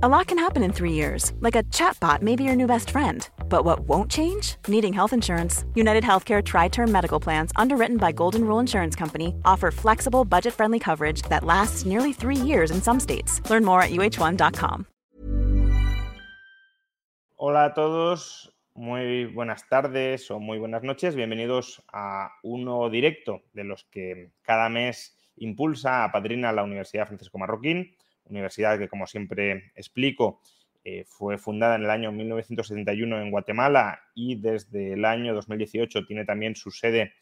A lot can happen in three years, like a chatbot may be your new best friend. But what won't change? Needing health insurance. United Healthcare Tri Term Medical Plans, underwritten by Golden Rule Insurance Company, offer flexible, budget friendly coverage that lasts nearly three years in some states. Learn more at uh1.com. Hola a todos, muy buenas tardes o muy buenas noches. Bienvenidos a uno directo de los que cada mes impulsa, a Padrina la Universidad Francisco Marroquín universidad que, como siempre explico, eh, fue fundada en el año 1971 en Guatemala y desde el año 2018 tiene también su sede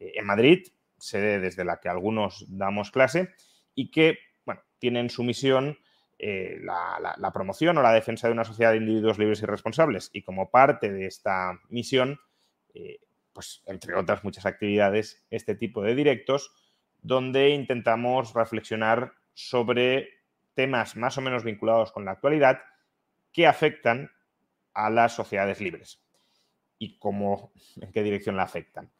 eh, en Madrid, sede desde la que algunos damos clase, y que bueno, tienen su misión eh, la, promoción o la defensa de una sociedad de individuos libres y responsables. Y como parte de esta misión, pues entre otras muchas actividades, este tipo de directos, donde intentamos reflexionar sobre temas más o menos vinculados con la actualidad que afectan a las sociedades libres y cómo, en qué dirección la afectan.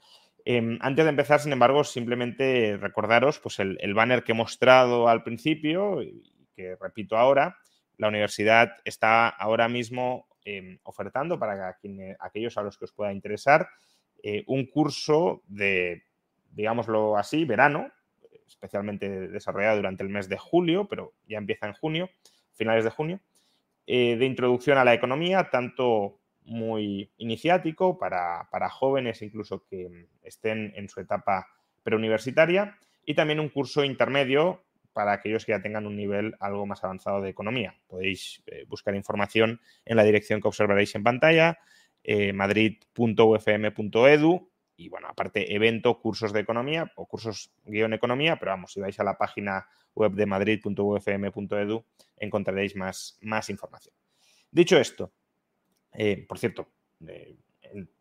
Em, antes de empezar, sin embargo, simplemente recordaros pues, el, banner que he mostrado al principio y que repito ahora. La universidad está ahora mismo em, ofertando para aquellos a los que os pueda interesar eh, un curso de, digámoslo así, verano, especialmente desarrollada durante el mes de julio, pero ya empieza en junio, finales de junio, eh, de introducción a la economía, tanto muy iniciático para, jóvenes incluso que estén en su etapa preuniversitaria y también un curso intermedio para aquellos que ya tengan un nivel algo más avanzado de economía. Podéis eh, buscar información en la dirección que observaréis en pantalla, eh, madrid.ufm.edu y bueno, aparte evento, cursos de economía o cursos guion economía, pero vamos, si vais a la página web de madrid.ufm.edu encontraréis más, más información. Dicho esto, eh, por cierto, eh,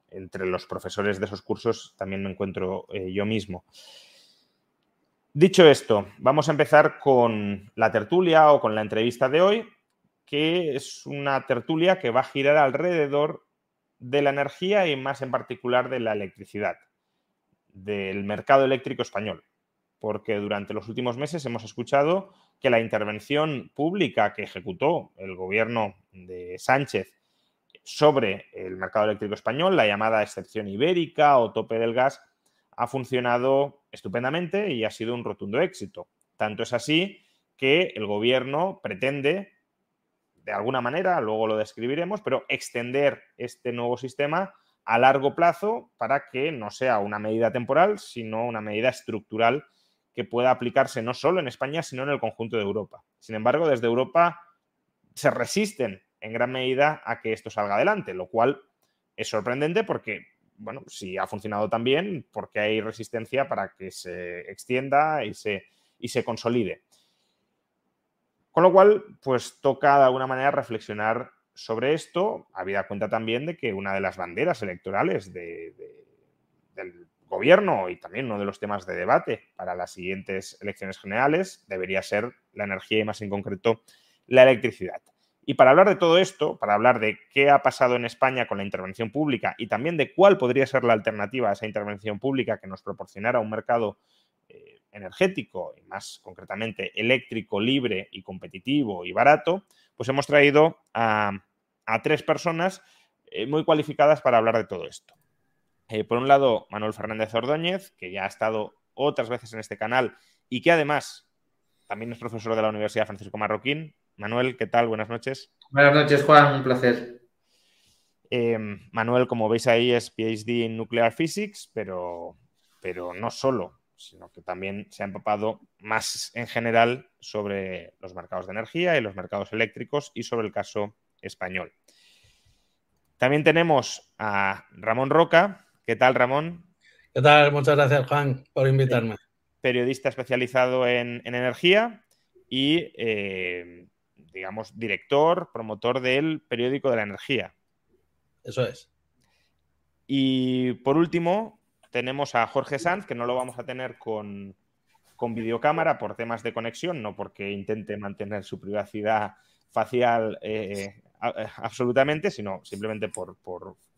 entre los profesores de esos cursos también me encuentro eh, yo mismo. Dicho esto, vamos a empezar con la tertulia o con la entrevista de hoy, que es una tertulia que va a girar alrededor de la energía y más en particular de la electricidad, del mercado eléctrico español, porque durante los últimos meses hemos escuchado que la intervención pública que ejecutó el gobierno de Sánchez sobre el mercado eléctrico español, la llamada excepción ibérica o tope del gas, ha funcionado estupendamente y ha sido un rotundo éxito. Tanto es así que el gobierno pretende de alguna manera, luego lo describiremos, pero extender este nuevo sistema a largo plazo para que no sea una medida temporal, sino una medida estructural que pueda aplicarse no solo en España, sino en el conjunto de Europa. Sin embargo, desde Europa se resisten en gran medida a que esto salga adelante, lo cual es sorprendente porque, bueno, si ha funcionado tan bien, porque hay resistencia para que se extienda y se, y se consolide. Con lo cual, pues toca de alguna manera reflexionar sobre esto, habida cuenta también de que una de las banderas electorales del gobierno y también uno de los temas de debate para las siguientes elecciones generales debería ser la energía y más en concreto la electricidad. Y para hablar de todo esto, para hablar de qué ha pasado en España con la intervención pública y también de cuál podría ser la alternativa a esa intervención pública que nos proporcionara un mercado energético y más concretamente eléctrico, libre y competitivo y barato, pues hemos traído a, tres personas eh, muy cualificadas para hablar de todo esto. Eh, por un lado, Manuel Fernández Ordóñez, que ya ha estado otras veces en este canal y que además también es profesor de la Universidad Francisco Marroquín. Manuel, ¿qué tal? Buenas noches. Buenas noches, Juan, un placer. Eh, Manuel, como veis ahí, es PhD en Nuclear Physics, pero, pero no solo sino que también se ha empapado más en general sobre los mercados de energía y los mercados eléctricos y sobre el caso español. También tenemos a Ramón Roca. ¿Qué tal, Ramón? ¿Qué tal? Muchas gracias, Juan, por invitarme. Periodista especializado en, energía y, eh, digamos, director, promotor del periódico de la energía. Eso es. Y por último, tenemos a Jorge Sanz, que no lo vamos a tener con, videocámara por temas de conexión, no porque intente mantener su privacidad facial eh, absolutamente, sino simplemente por,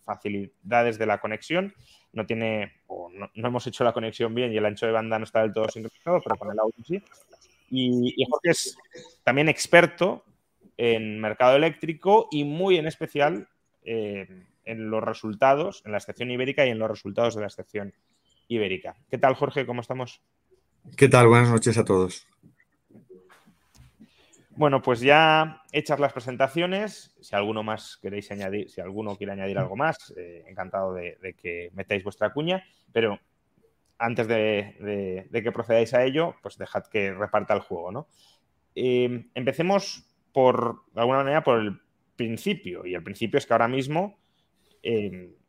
facilidades de la conexión. No tiene, no, hemos hecho la conexión bien y el ancho de banda no está del todo sincronizado, pero con el audio sí. Y, Jorge es también experto en mercado eléctrico y muy en especial eh, en los resultados, en la excepción ibérica y en los resultados de la excepción ibérica. ¿Qué tal, Jorge? ¿Cómo estamos? ¿Qué tal? Buenas noches a todos. Bueno, pues ya hechas las presentaciones, si alguno más queréis añadir, si alguno quiere añadir algo más, eh, encantado de, que metáis vuestra cuña, pero antes de, que procedáis a ello, pues dejad que reparta el juego, ¿no? Eh, empecemos por, de alguna manera, por el principio, y el principio es que ahora mismo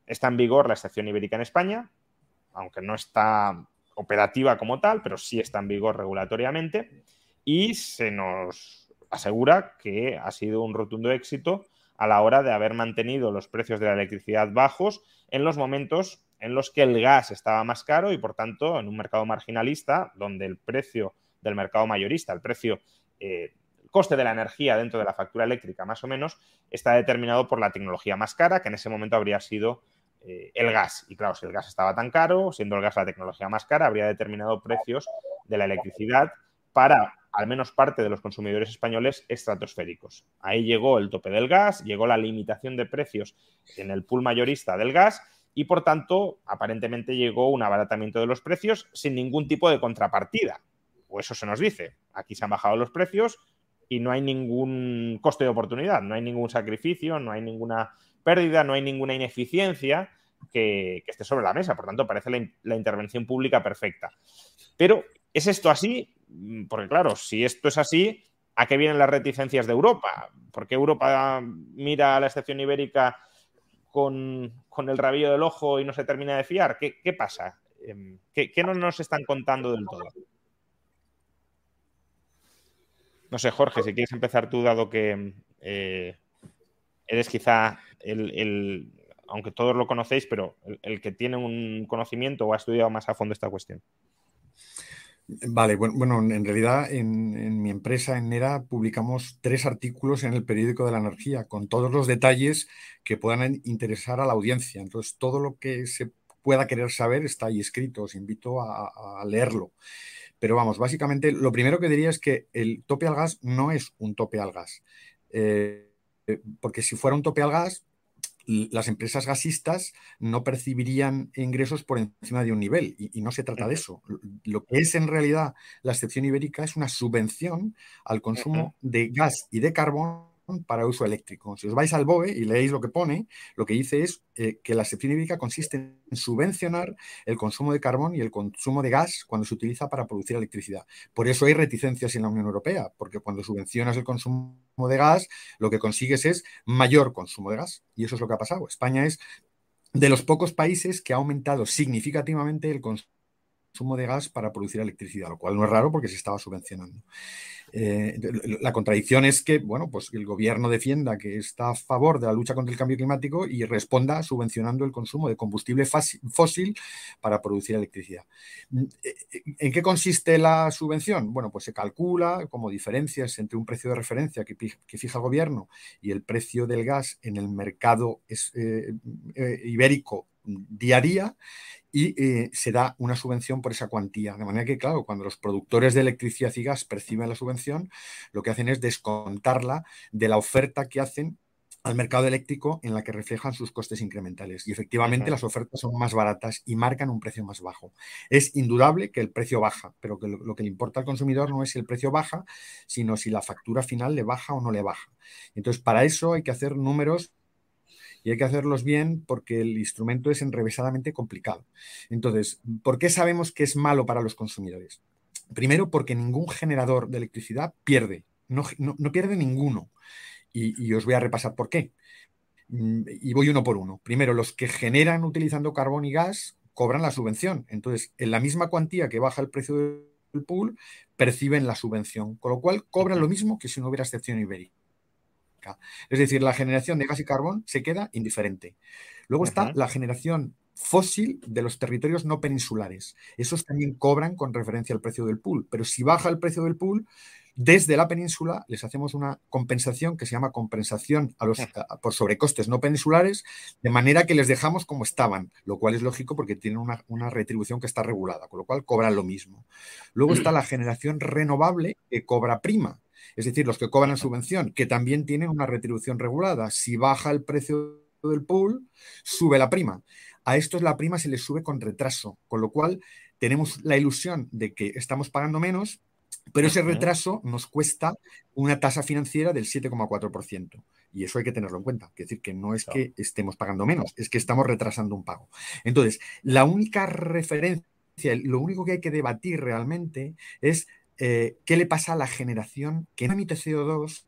está en vigor la estación ibérica en España, aunque no está operativa como tal, pero sí está en vigor regulatoriamente, y se nos asegura que ha sido un rotundo éxito a la hora de haber mantenido los precios de la electricidad bajos en los momentos en los que el gas estaba más caro y por tanto en un mercado marginalista donde el precio del mercado mayorista, el precio, eh, coste de la energía dentro de la factura eléctrica más o menos, está determinado por la tecnología más cara, que en ese momento habría sido eh, el gas. Y claro, si el gas estaba tan caro, siendo el gas la tecnología más cara, habría determinado precios de la electricidad para al menos parte de los consumidores españoles estratosféricos. Ahí llegó el tope del gas, llegó la limitación de precios en el pool mayorista del gas y por tanto aparentemente llegó un abaratamiento de los precios sin ningún tipo de contrapartida. O eso se nos dice. Aquí se han bajado los precios y no hay ningún coste de oportunidad, no hay ningún sacrificio, no hay ninguna pérdida, no hay ninguna ineficiencia que, esté sobre la mesa. Por tanto, parece la, intervención pública perfecta. Pero, ¿es esto así? Mm, porque claro, si esto es así, ¿a qué vienen las reticencias de Europa? ¿Por qué Europa mira a la excepción ibérica con, el rabillo del ojo y no se termina de fiar? ¿Qué, pasa? Em, ¿Qué, no nos están contando del todo? No sé, Jorge, si quieres empezar tú, dado que eh, eres quizá el, aunque todos lo conocéis, pero el, que tiene un conocimiento o ha estudiado más a fondo esta cuestión. Vale, bueno, en realidad en, mi empresa, en NERA, publicamos tres artículos en el periódico de la energía con todos los detalles que puedan interesar a la audiencia. Entonces, todo lo que se pueda querer saber está ahí escrito. Os invito a, leerlo. Pero vamos, básicamente lo primero que diría es que el tope al gas no es un tope al gas. Eh, eh, porque si fuera un tope al gas, las empresas gasistas no percibirían ingresos por encima de un nivel y, no se trata de eso. Lo que es en realidad la excepción ibérica es una subvención al consumo de gas y de carbón para uso eléctrico. Si os vais al BOE y leéis lo que pone, lo que dice es eh, que la excepción hídrica consiste en subvencionar el consumo de carbón y el consumo de gas cuando se utiliza para producir electricidad. Por eso hay reticencias en la Unión Europea, porque cuando subvencionas el consumo de gas, lo que consigues es mayor consumo de gas. Y eso es lo que ha pasado. España es de los pocos países que ha aumentado significativamente el consumo de gas para producir electricidad, lo cual no es raro porque se estaba subvencionando. Eh, la contradicción es que, bueno, pues el gobierno defienda que está a favor de la lucha contra el cambio climático y responda subvencionando el consumo de combustible fósil para producir electricidad. Mm, eh, eh, ¿En qué consiste la subvención? Bueno, pues se calcula como diferencias entre un precio de referencia que, fija el gobierno y el precio del gas en el mercado ibérico día a día y eh, se da una subvención por esa cuantía. De manera que, claro, cuando los productores de electricidad y gas perciben la subvención, lo que hacen es descontarla de la oferta que hacen al mercado eléctrico en la que reflejan sus costes incrementales. Y efectivamente las ofertas son más baratas y marcan un precio más bajo. Es indudable que el precio baja, pero que lo, lo, que le importa al consumidor no es si el precio baja, sino si la factura final le baja o no le baja. Entonces, para eso hay que hacer números y hay que hacerlos bien porque el instrumento es enrevesadamente complicado. Entonces, ¿por qué sabemos que es malo para los consumidores? Primero, porque ningún generador de electricidad pierde, no, pierde ninguno. Y, os voy a repasar por qué. Mm, y voy uno por uno. Primero, los que generan utilizando carbón y gas cobran la subvención. Entonces, en la misma cuantía que baja el precio del pool, perciben la subvención, con lo cual cobran lo mismo que si no hubiera excepción ibérica. Es decir, la generación de gas y carbón se queda indiferente. Luego está la generación fósil de los territorios no peninsulares. Esos también cobran con referencia al precio del pool, pero si baja el precio del pool, desde la península les hacemos una compensación que se llama compensación a los, por sobrecostes no peninsulares, de manera que les dejamos como estaban, lo cual es lógico porque tienen una, una retribución que está regulada, con lo cual cobran lo mismo. Luego está la generación renovable que cobra prima, es decir, los que cobran subvención, que también tienen una retribución regulada. Si baja el precio del pool, sube la prima. A estos la prima se les sube con retraso, con lo cual tenemos la ilusión de que estamos pagando menos, pero ese retraso nos cuesta una tasa financiera del 7,4%. Y eso hay que tenerlo en cuenta. Es decir, que no es que estemos pagando menos, es que estamos retrasando un pago. Entonces, la única referencia, lo único que hay que debatir realmente es eh, qué le pasa a la generación que no emite CO2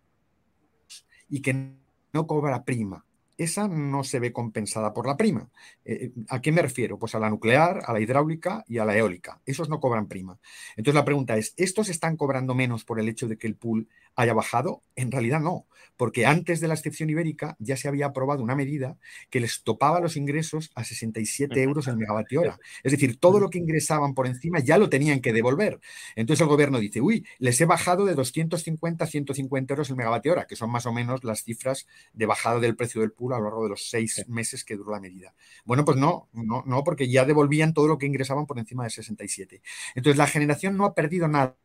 y que no cobra prima esa no se ve compensada por la prima. Eh, ¿A qué me refiero? Pues a la nuclear, a la hidráulica y a la eólica. Esos no cobran prima. Entonces la pregunta es, ¿estos están cobrando menos por el hecho de que el pool haya bajado? En realidad no, porque antes de la excepción ibérica ya se había aprobado una medida que les topaba los ingresos a 67 euros el megavatio hora. Es decir, todo lo que ingresaban por encima ya lo tenían que devolver. Entonces el gobierno dice, uy, les he bajado de 250 a 150 euros el megavatio hora, que son más o menos las cifras de bajada del precio del pool a lo largo de los seis meses que duró la medida. Bueno, pues no, no, no, porque ya devolvían todo lo que ingresaban por encima de 67. Entonces, la generación no ha perdido nada.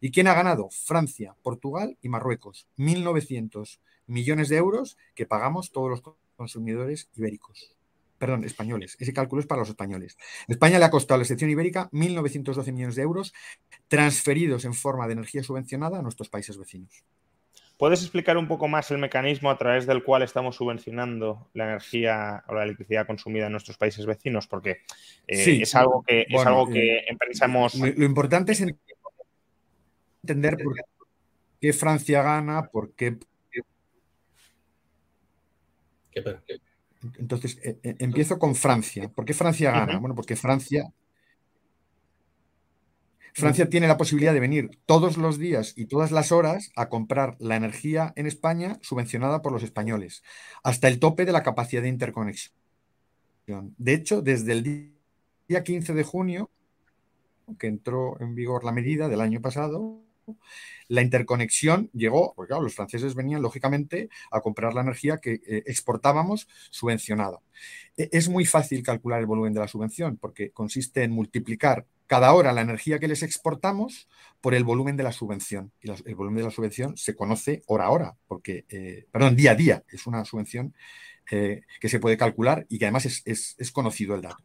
¿Y quién ha ganado? Francia, Portugal y Marruecos. 1.900 millones de euros que pagamos todos los consumidores ibéricos perdón, españoles. Ese cálculo es para los españoles. España le ha costado a la excepción ibérica 1.912 millones de euros transferidos en forma de energía subvencionada a nuestros países vecinos. ¿Puedes explicar un poco más el mecanismo a través del cual estamos subvencionando la energía o la electricidad consumida en nuestros países vecinos? Porque eh, es algo que, es algo que eh, pensamos. Lo, importante es entender por qué Francia gana, por qué. Entonces, eh, empiezo con Francia. ¿Por qué Francia gana? Bueno, porque Francia Francia tiene la posibilidad de venir todos los días y todas las horas a comprar la energía en España subvencionada por los españoles, hasta el tope de la capacidad de interconexión. De hecho, desde el día 15 de junio, que entró en vigor la medida del año pasado, la interconexión llegó, porque claro, los franceses venían lógicamente a comprar la energía que eh, exportábamos subvencionada. E, es muy fácil calcular el volumen de la subvención porque consiste en multiplicar cada hora la energía que les exportamos por el volumen de la subvención. Y el volumen de la subvención se conoce hora a hora, porque, eh, perdón, día a día. Es una subvención eh, que se puede calcular y que además es, conocido el dato.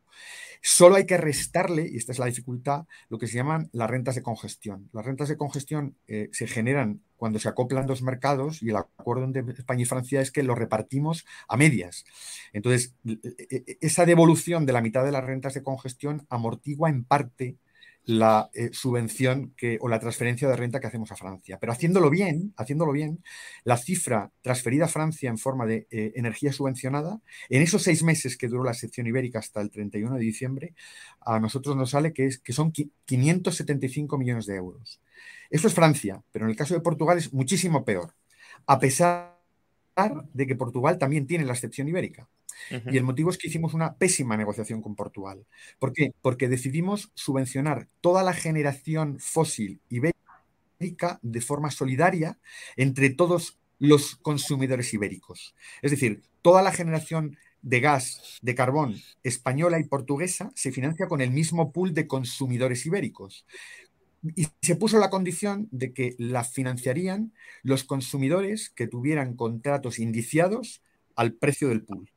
Solo hay que restarle, y esta es la dificultad, lo que se llaman las rentas de congestión. Las rentas de congestión eh, se generan cuando se acoplan dos mercados y el acuerdo entre España y Francia es que lo repartimos a medias. Entonces, e, e, esa devolución de la mitad de las rentas de congestión amortigua en parte la eh, subvención que, o la transferencia de renta que hacemos a Francia. Pero haciéndolo bien, haciéndolo bien, la cifra transferida a Francia en forma de eh, energía subvencionada, en esos seis meses que duró la sección ibérica hasta el 31 de diciembre, a nosotros nos sale que, es, que son 575 millones de euros. Eso es Francia, pero en el caso de Portugal es muchísimo peor, a pesar de que Portugal también tiene la excepción ibérica. Y el motivo es que hicimos una pésima negociación con Portugal. ¿Por qué? Porque decidimos subvencionar toda la generación fósil ibérica de forma solidaria entre todos los consumidores ibéricos. Es decir, toda la generación de gas, de carbón española y portuguesa se financia con el mismo pool de consumidores ibéricos. Y se puso la condición de que la financiarían los consumidores que tuvieran contratos indiciados al precio del pool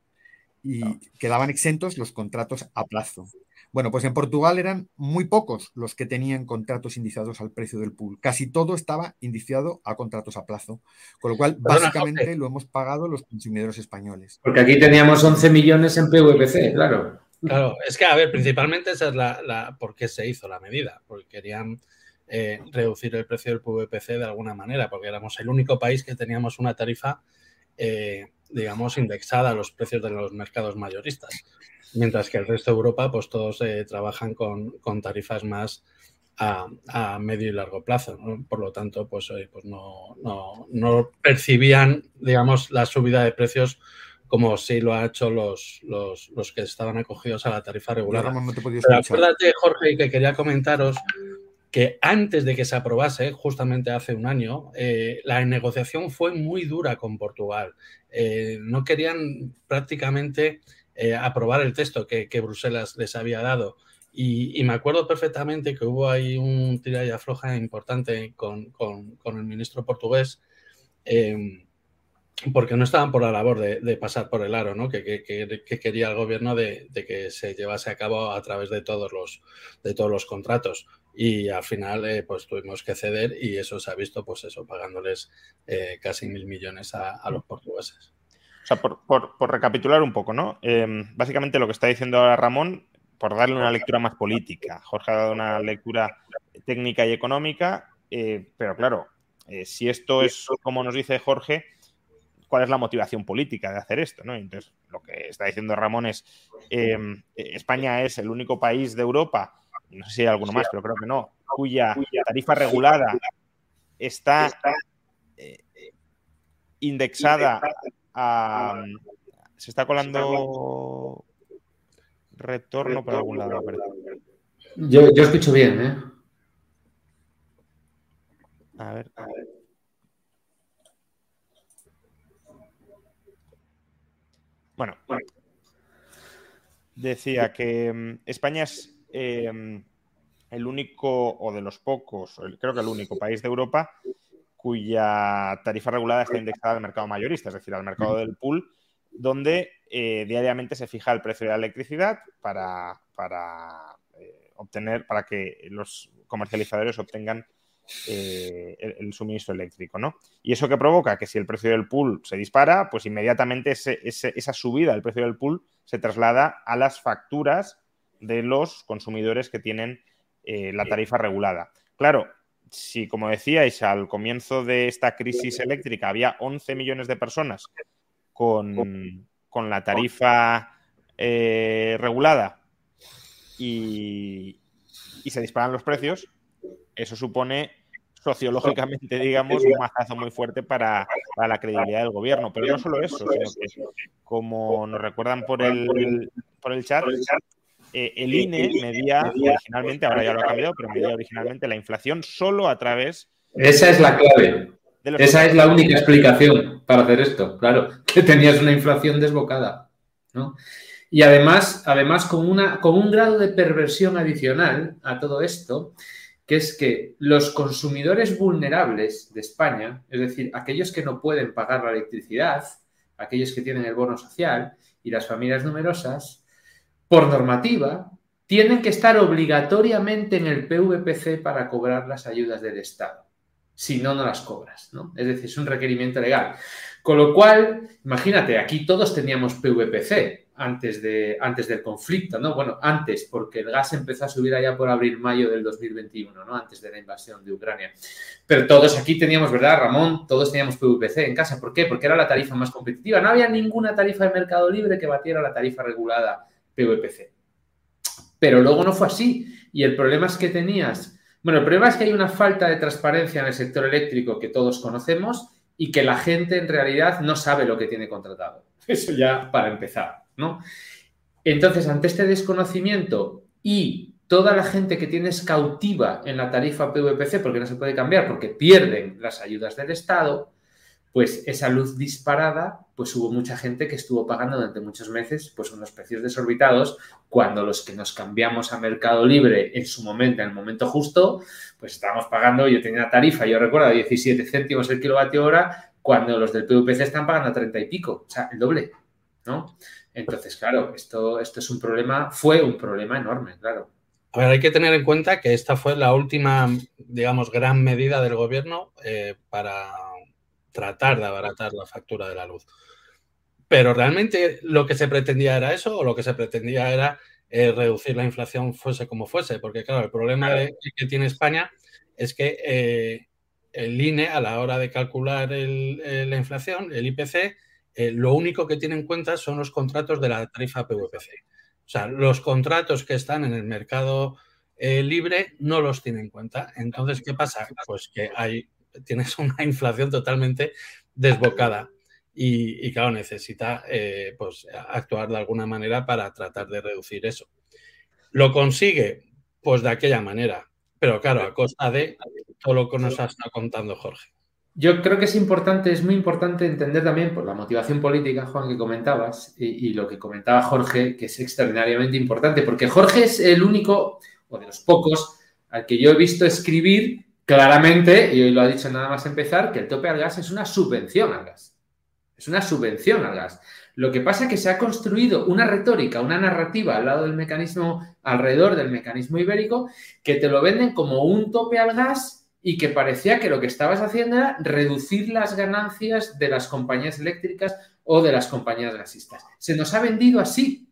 y quedaban exentos los contratos a plazo. Bueno, pues en Portugal eran muy pocos los que tenían contratos indiciados al precio del pool. Casi todo estaba indiciado a contratos a plazo. Con lo cual, básicamente lo hemos pagado los consumidores españoles. Porque aquí teníamos 11 millones en PVPC, claro. Claro, es que, a ver, principalmente esa es la, por qué se hizo la medida. Porque querían eh, reducir el precio del PVPC de alguna manera, porque éramos el único país que teníamos una tarifa eh, digamos, indexada a los precios de los mercados mayoristas, mientras que el resto de Europa, pues todos eh, trabajan con, tarifas más a, medio y largo plazo. Por lo tanto, pues, pues no, no, percibían, digamos, la subida de precios como sí lo ha hecho los, los, los que estaban acogidos a la tarifa regular. Pero acuérdate, Jorge, que quería comentaros que antes de que se aprobase, justamente hace un año, eh, la negociación fue muy dura con Portugal. Eh, no querían prácticamente eh, aprobar el texto que, Bruselas les había dado. Y, me acuerdo perfectamente que hubo ahí un tira y afloja importante con, el ministro portugués, em, porque no estaban por la labor de, pasar por el aro, ¿no? que, quería el gobierno de, que se llevase a cabo a través de todos los, de todos los contratos. Y al final, eh, pues tuvimos que ceder y eso se ha visto, pues eso, pagándoles eh, casi mil millones a, los portugueses. O sea, por, recapitular un poco, ¿no? Em, básicamente lo que está diciendo ahora Ramón por darle una lectura más política. Jorge ha dado una lectura técnica y económica, eh, pero claro, eh, si esto es como nos dice Jorge, ¿cuál es la motivación política de hacer esto? Entonces, lo que está diciendo Ramón es, em, España es el único país de Europa, no sé si hay alguno más, pero creo que no, cuya tarifa regulada está eh, indexada a... Se está colando retorno por algún lado. Yo, yo escucho bien, ¿eh? A ver. Bueno, decía que mm, España es em, el único, o de los pocos, creo que el único país de Europa cuya tarifa regulada está indexada al mercado mayorista, es decir, al mercado del pool, donde eh, diariamente se fija el precio de la electricidad para, eh, obtener, para que los comercializadores obtengan eh, el, suministro eléctrico, ¿no? Y eso que provoca que si el precio del pool se dispara, pues inmediatamente esa subida del precio del pool se traslada a las facturas de los consumidores que tienen la tarifa regulada. Claro, si como decíais al comienzo de esta crisis eléctrica había 11 millones de personas con, con la tarifa eh, regulada y, se disparan los precios, eso supone sociológicamente, digamos, un mazazo muy fuerte para, la credibilidad del gobierno. Pero no solo eso, sino que, como nos recuerdan por el, por el chat, eh, el INE medía originalmente, ahora ya lo ha cambiado, pero medía originalmente la inflación solo a través... Esa es la clave. Esa es la única explicación para hacer esto, claro, que tenías una inflación desbocada, ¿no? Y además, además con, una, con un grado de perversión adicional a todo esto, que es que los consumidores vulnerables de España, es decir, aquellos que no pueden pagar la electricidad, aquellos que tienen el bono social y las familias numerosas, por normativa, tienen que estar obligatoriamente en el PVPC para cobrar las ayudas del Estado si no, no las cobras, ¿no? Es decir, es un requerimiento legal. Con lo cual, imagínate, aquí todos teníamos PVPC antes, de, antes del conflicto, ¿no? Bueno, antes, porque el gas empezó a subir allá por abril-mayo del 2021, ¿no? Antes de la invasión de Ucrania. Pero todos aquí teníamos, ¿verdad, Ramón? Todos teníamos PVPC en casa. ¿Por qué? Porque era la tarifa más competitiva. No había ninguna tarifa de mercado libre que batiera la tarifa regulada PVPC. Pero luego no fue así. Y el problema es que tenías bueno, el problema es que hay una falta de transparencia en el sector eléctrico que todos conocemos y que la gente en realidad no sabe lo que tiene contratado. Eso ya para empezar, ¿no? Entonces, ante este desconocimiento y toda la gente que tienes cautiva en la tarifa PVPC, porque no se puede cambiar, porque pierden las ayudas del Estado, pues esa luz disparada, pues hubo mucha gente que estuvo pagando durante muchos meses pues unos precios desorbitados, cuando los que nos cambiamos a mercado libre en su momento, en el momento justo, pues estábamos pagando, yo tenía una tarifa, yo recuerdo, 17 céntimos el kilovatio hora, cuando los del PVPC están pagando a 30 y pico, o sea, el doble, ¿no? Entonces, claro, esto, esto es un problema, fue un problema enorme, claro. A ver, hay que tener en cuenta que esta fue la última, digamos, gran medida del gobierno eh, para tratar de abaratar la factura de la luz. Pero realmente lo que se pretendía era eso o lo que se pretendía era eh, reducir la inflación fuese como fuese, porque claro, el problema que tiene España es que eh, el INE a la hora de calcular eh, la inflación, el IPC, lo único que tiene en cuenta son los contratos de la tarifa PVPC. O sea, los contratos que están en el mercado libre no los tiene en cuenta. Entonces, ¿qué pasa? Pues que hay tienes una inflación totalmente desbocada. Y, claro, necesita eh, pues, actuar de alguna manera para tratar de reducir eso. ¿Lo consigue? Pues de aquella manera. Pero claro, a costa de todo lo que nos ha estado contando Jorge. Yo creo que es importante, es muy importante entender también por la motivación política, Juan, que comentabas, y, lo que comentaba Jorge, que es extraordinariamente importante, porque Jorge es el único, o de los pocos, al que yo he visto escribir claramente, y hoy lo ha dicho nada más empezar, que el tope al gas es una subvención al gas. Es una subvención al gas. Lo que pasa es que se ha construido una retórica, una narrativa al lado del mecanismo, alrededor del mecanismo ibérico, que te lo venden como un tope al gas y que parecía que lo que estabas haciendo era reducir las ganancias de las compañías eléctricas o de las compañías gasistas. Se nos ha vendido así,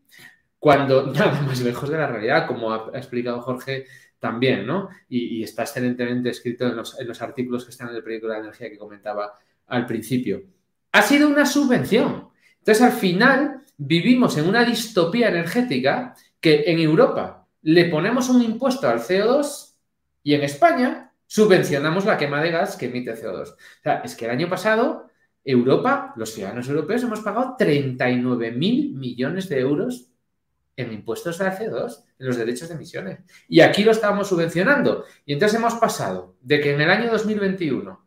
cuando nada más lejos de la realidad, como ha explicado Jorge también, ¿no? Y, está excelentemente escrito en los, en los, artículos que están en el proyecto de la energía que comentaba al principio. Ha sido una subvención. Entonces, al final, vivimos en una distopía energética que en Europa le ponemos un impuesto al CO2 y en España subvencionamos la quema de gas que emite CO2. O sea, es que el año pasado Europa, los ciudadanos europeos, hemos pagado 39 mil millones de euros en impuestos al CO2, en los derechos de emisiones. Y aquí lo estábamos subvencionando. Y entonces hemos pasado de que en el año 2021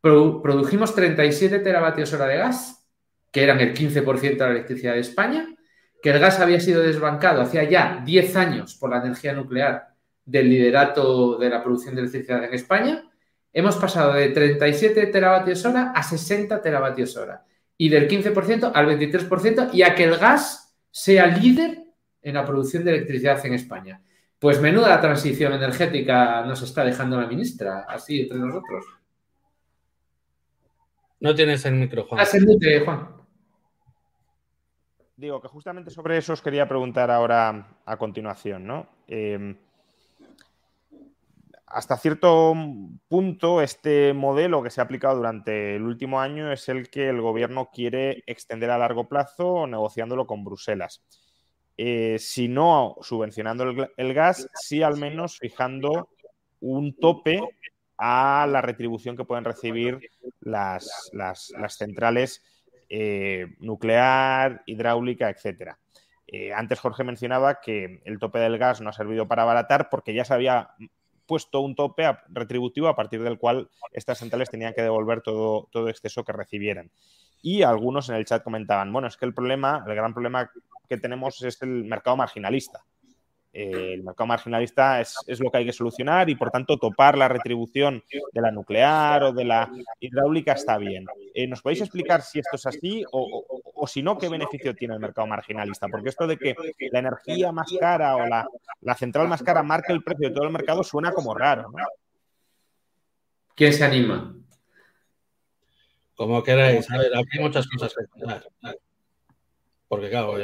produjimos 37 teravatios hora de gas, que eran el 15% de la electricidad de España, que el gas había sido desbancado hacía ya 10 años por la energía nuclear del liderato de la producción de electricidad en España, hemos pasado de 37 teravatios hora a 60 teravatios hora y del 15% al 23% y a que el gas sea líder en la producción de electricidad en España. Pues menuda transición energética nos está dejando la ministra, así entre nosotros. No tienes el micro, Juan. Juan. Digo que justamente sobre eso os quería preguntar ahora a continuación, ¿no? Eh, hasta cierto punto, este modelo que se ha aplicado durante el último año es el que el gobierno quiere extender a largo plazo negociándolo con Bruselas. Eh, si no subvencionando el, gas, sí al menos fijando un tope a la retribución que pueden recibir las, centrales eh, nuclear, hidráulica, etcétera. Eh, antes Jorge mencionaba que el tope del gas no ha servido para abaratar porque ya se había puesto un tope retributivo a partir del cual estas centrales tenían que devolver todo, todo exceso que recibieran. Y algunos en el chat comentaban, bueno, es que el problema, el gran problema que tenemos es el mercado marginalista. Eh, el mercado marginalista es, lo que hay que solucionar y, por tanto, topar la retribución de la nuclear o de la hidráulica está bien. Eh, ¿Nos podéis explicar si esto es así o, si no, qué beneficio tiene el mercado marginalista? Porque esto de que la energía más cara o la, central más cara marque el precio de todo el mercado suena como raro. ¿no? ¿Quién se anima? Como queráis. A ver, hay muchas cosas que contar. Porque, claro,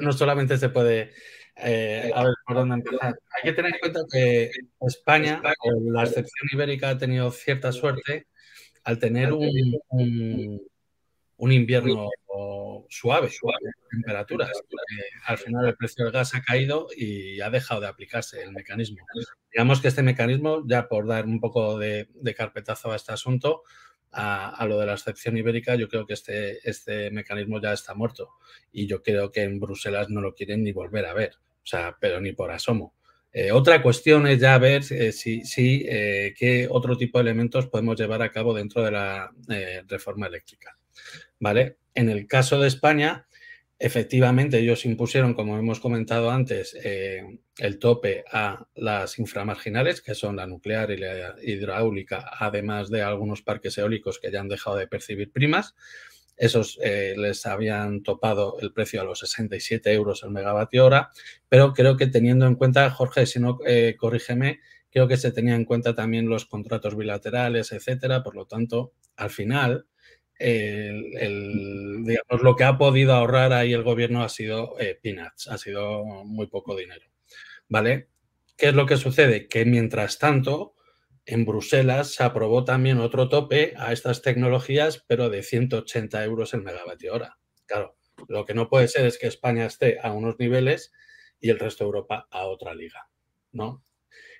no solamente se puede eh, a ver, ¿por dónde empezar? Hay que tener en cuenta que España, la excepción ibérica, ha tenido cierta suerte al tener un, un, invierno suave, suave, temperaturas. Al final el precio del gas ha caído y ha dejado de aplicarse el mecanismo. Digamos que este mecanismo, ya por dar un poco de, carpetazo a este asunto, a, a, lo de la excepción ibérica, yo creo que este, este mecanismo ya está muerto y yo creo que en Bruselas no lo quieren ni volver a ver. O sea, pero ni por asomo. Eh, otra cuestión es ya ver eh, si, si eh, qué otro tipo de elementos podemos llevar a cabo dentro de la reforma eléctrica. En el caso de España, efectivamente ellos impusieron, como hemos comentado antes, el tope a las inframarginales, que son la nuclear y la hidráulica, además de algunos parques eólicos que ya han dejado de percibir primas. Esos eh, les habían topado el precio a los 67 euros el megavatio hora, pero creo que teniendo en cuenta, Jorge, si no, eh, corrígeme, creo que se tenía en cuenta también los contratos bilaterales, etcétera. Por lo tanto, al final, digamos, lo que ha podido ahorrar ahí el gobierno ha sido eh, peanuts, ha sido muy poco dinero. ¿Vale? ¿Qué es lo que sucede? Que mientras tanto, en Bruselas se aprobó también otro tope a estas tecnologías, pero de 180 euros el megavatio hora. Claro, lo que no puede ser es que España esté a unos niveles y el resto de Europa a otra liga, ¿no?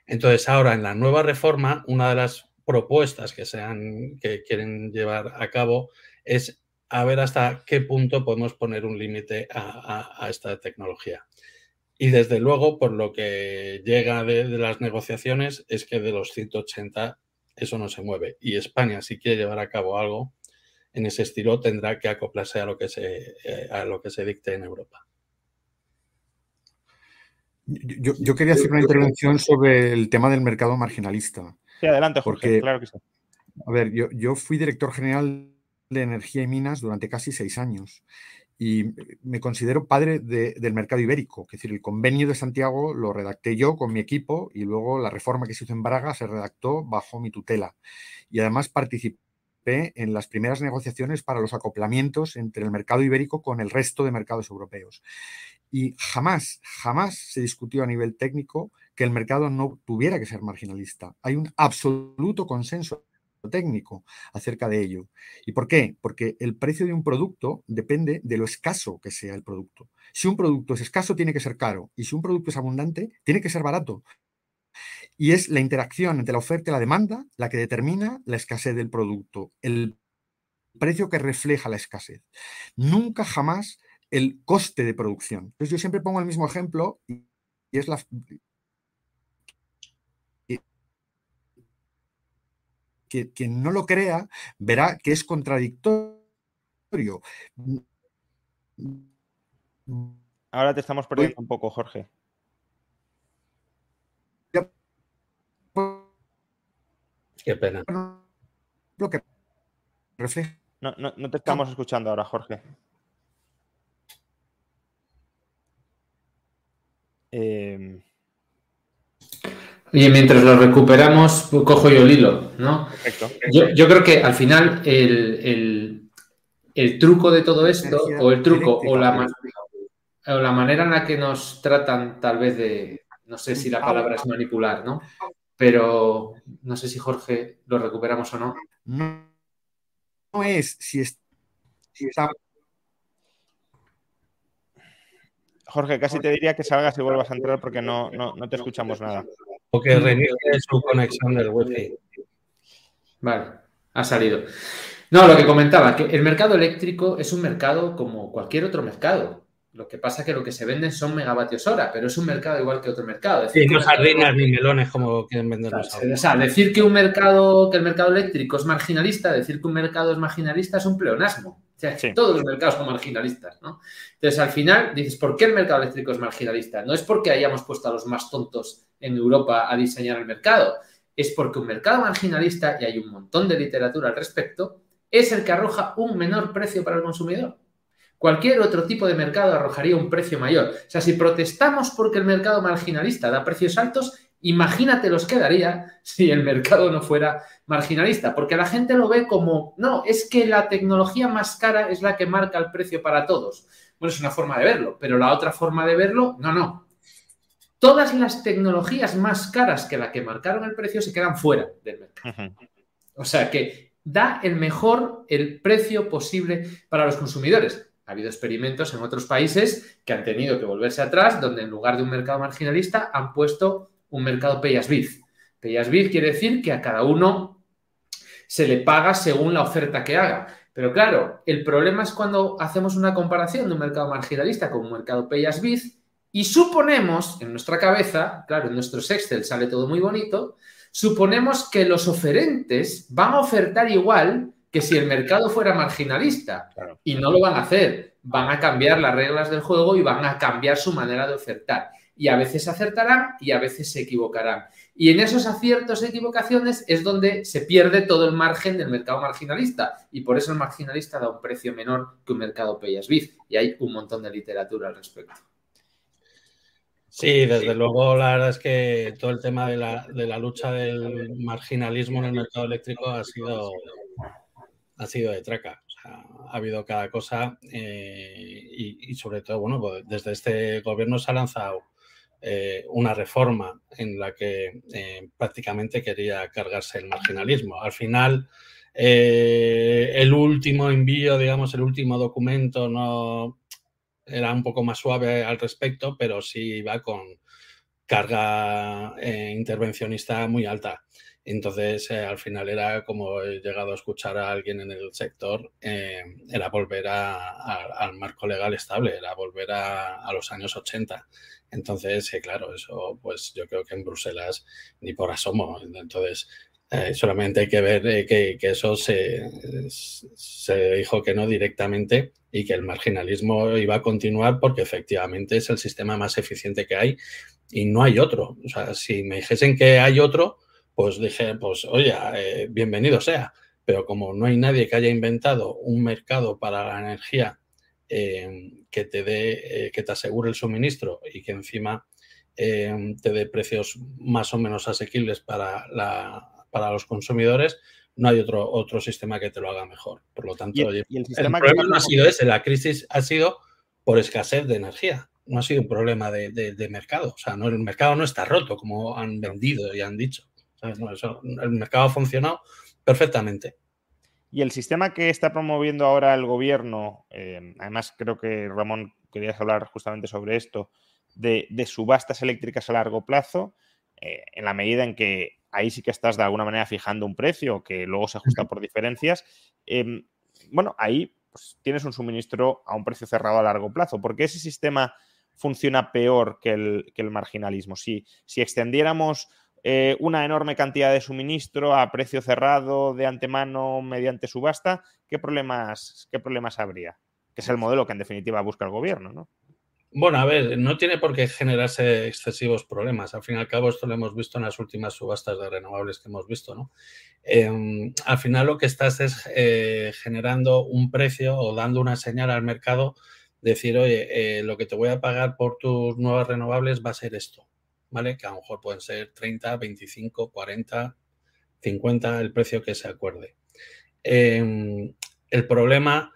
Entonces, ahora en la nueva reforma, una de las propuestas que, sean, que quieren llevar a cabo es a ver hasta qué punto podemos poner un límite a esta tecnología. Y desde luego, por lo que llega de, las negociaciones, es que de los 180 eso no se mueve. Y España, si quiere llevar a cabo algo en ese estilo, tendrá que acoplarse a lo que se, eh, a lo que se dicte en Europa. Yo, quería hacer una intervención sobre el tema del mercado marginalista. Sí, adelante, Jorge, claro que sí. A ver, yo, yo fui director general de energía y minas durante casi seis años y me considero padre del mercado ibérico. Es decir, el convenio de Santiago lo redacté yo con mi equipo y luego la reforma que se hizo en Braga se redactó bajo mi tutela. Y además participé en las primeras negociaciones para los acoplamientos entre el mercado ibérico con el resto de mercados europeos. Y jamás, jamás se discutió a nivel técnico que el mercado no tuviera que ser marginalista. Hay un absoluto consenso técnico acerca de ello. ¿Y por qué? Porque el precio de un producto depende de lo escaso que sea el producto. Si un producto es escaso, tiene que ser caro. Y si un producto es abundante, tiene que ser barato. Y es la interacción entre la oferta y la demanda la que determina la escasez del producto, el precio que refleja la escasez. Nunca jamás el coste de producción. Entonces yo siempre pongo el mismo ejemplo y es la... quien no lo crea verá que es contradictorio. Ahora te estamos perdiendo un poco, Jorge. Qué pena. Lo que refleja. No, no, no te estamos escuchando ahora, Jorge. Eh... Oye, mientras lo recuperamos, cojo yo el hilo, ¿no? Perfecto. Yo, creo que al final el, truco de todo esto, o el truco, o la, o la manera en la que nos tratan, tal vez de, no sé si la palabra es manipular, ¿no? Pero no sé si Jorge lo recuperamos o no. No, no es si, es, si está Jorge, casi te diría que salgas y vuelvas a entrar porque no, te escuchamos nada. O que reinicie su conexión del wifi. Vale, ha salido. No, lo que comentaba, que el mercado eléctrico es un mercado como cualquier otro mercado. Lo que pasa es que lo que se venden son megavatios hora, pero es un mercado igual que otro mercado. sí, no sardinas ni melones como quieren venderlos O sea, decir que un mercado, que el mercado eléctrico es marginalista, decir que un mercado es marginalista es un pleonasmo. Sea, todos los mercados son marginalistas, ¿no? Entonces, al final, dices, ¿por qué el mercado eléctrico es marginalista? No es porque hayamos puesto a los más tontos en Europa a diseñar el mercado, es porque un mercado marginalista, y hay un montón de literatura al respecto, es el que arroja un menor precio para el consumidor. Cualquier otro tipo de mercado arrojaría un precio mayor. O sea, si protestamos porque el mercado marginalista da precios altos, imagínate los que daría si el mercado no fuera marginalista, porque la gente lo ve como, no, es que la tecnología más cara es la que marca el precio para todos. Bueno, es una forma de verlo, pero la otra forma de verlo, no, no. Todas las tecnologías más caras que la que marcaron el precio se quedan fuera del mercado. O sea que da el mejor, el precio posible para los consumidores. Ha habido experimentos en otros países que han tenido que volverse atrás, donde en lugar de un mercado marginalista han puesto un mercado pay as Pay quiere decir que a cada uno se le paga según la oferta que haga. Pero claro, el problema es cuando hacemos una comparación de un mercado marginalista con un mercado pay as y suponemos en nuestra cabeza, claro, en nuestros Excel sale todo muy bonito, suponemos que los oferentes van a ofertar igual que si el mercado fuera marginalista. Y no lo van a hacer. Van a cambiar las reglas del juego y van a cambiar su manera de ofertar. Y a veces acertarán y a veces se equivocarán. Y en esos aciertos e equivocaciones es donde se pierde todo el margen del mercado marginalista. Y por eso el marginalista da un precio menor que un mercado pay as Y hay un montón de literatura al respecto. Sí, desde luego la verdad es que todo el tema de la, de la lucha del marginalismo en el mercado eléctrico ha sido ha sido de traca. ha habido cada cosa eh, y, sobre todo, bueno, pues desde este gobierno se ha lanzado eh, una reforma en la que eh, prácticamente quería cargarse el marginalismo. Al final, el último envío, digamos, el último documento no era un poco más suave al respecto, pero sí iba con carga intervencionista muy alta. Entonces, eh, al final era como he llegado a escuchar a alguien en el sector, eh, era volver al marco legal estable, era volver a, los años 80. Entonces, claro, eso pues yo creo que en Bruselas ni por asomo. Entonces, Eh, solamente hay que ver eh, que, eso se, se, dijo que no directamente y que el marginalismo iba a continuar porque efectivamente es el sistema más eficiente que hay y no hay otro. O sea, si me dijesen que hay otro, pues dije, pues oye, eh, bienvenido sea. Pero como no hay nadie que haya inventado un mercado para la energía que te dé, que te asegure el suministro y que encima te dé precios más o menos asequibles para la, para los consumidores, no hay otro, otro sistema que te lo haga mejor. Por lo tanto, el, problema no ha sido ese, la crisis ha sido por escasez de energía, no ha sido un problema de, mercado. O sea, no, el mercado no está roto, como han vendido y han dicho. el mercado ha funcionado perfectamente. Y el sistema que está promoviendo ahora el gobierno, eh, además creo que Ramón querías hablar justamente sobre esto, de, subastas eléctricas a largo plazo, eh, en la medida en que ahí sí que estás de alguna manera fijando un precio que luego se ajusta por diferencias. Em, bueno, ahí pues, tienes un suministro a un precio cerrado a largo plazo. porque ese sistema funciona peor que el, marginalismo? Si, si extendiéramos eh, una enorme cantidad de suministro a precio cerrado de antemano mediante subasta, ¿qué problemas, qué problemas habría? Que es el modelo que en definitiva busca el gobierno, ¿no? Bueno, a ver, no tiene por qué generarse excesivos problemas. Al fin y al cabo, esto lo hemos visto en las últimas subastas de renovables que hemos visto, ¿no? Em, al final lo que estás es eh, generando un precio o dando una señal al mercado, decir, oye, eh, lo que te voy a pagar por tus nuevas renovables va a ser esto, ¿vale? Que a lo mejor pueden ser 30, 25, 40, 50, el precio que se acuerde. Em, el problema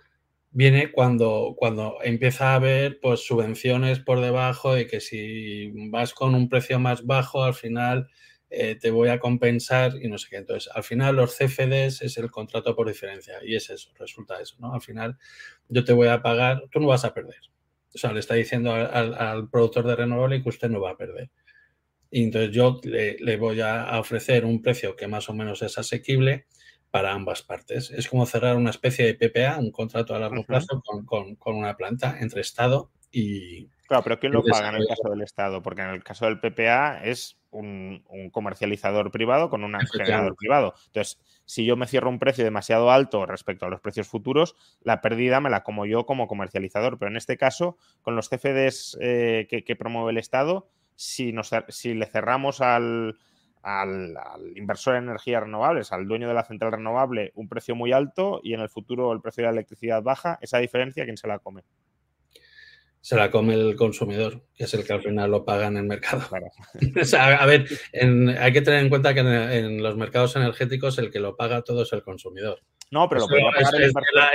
viene cuando, cuando empieza a haber pues, subvenciones por debajo de que si vas con un precio más bajo, al final eh, te voy a compensar y no sé qué. Entonces, al final los CFDs es el contrato por diferencia y es eso, resulta eso, ¿no? Al final yo te voy a pagar, tú no vas a perder. O sea, le está diciendo al, productor de renovable que usted no va a perder. Y entonces yo le, le voy a ofrecer un precio que más o menos es asequible para ambas partes. Es como cerrar una especie de PPA, un contrato a largo plazo con, una planta entre Estado y... Claro, pero ¿quién lo paga en el caso del Estado? Porque en el caso del PPA es un, comercializador privado con un generador privado. Entonces, si yo me cierro un precio demasiado alto respecto a los precios futuros, la pérdida me la como yo como comercializador. Pero en este caso, con los CFDs eh, que, promueve el Estado, si, nos, si le cerramos al, al, inversor en energías renovables, al dueño de la central renovable, un precio muy alto y en el futuro el precio de la electricidad baja, esa diferencia, ¿quién se la come? se la come el consumidor, que es el que al final lo paga en el mercado. a ver, hay que tener en cuenta que en, los mercados energéticos el que lo paga todo es el consumidor. No, pero lo podría pagar es,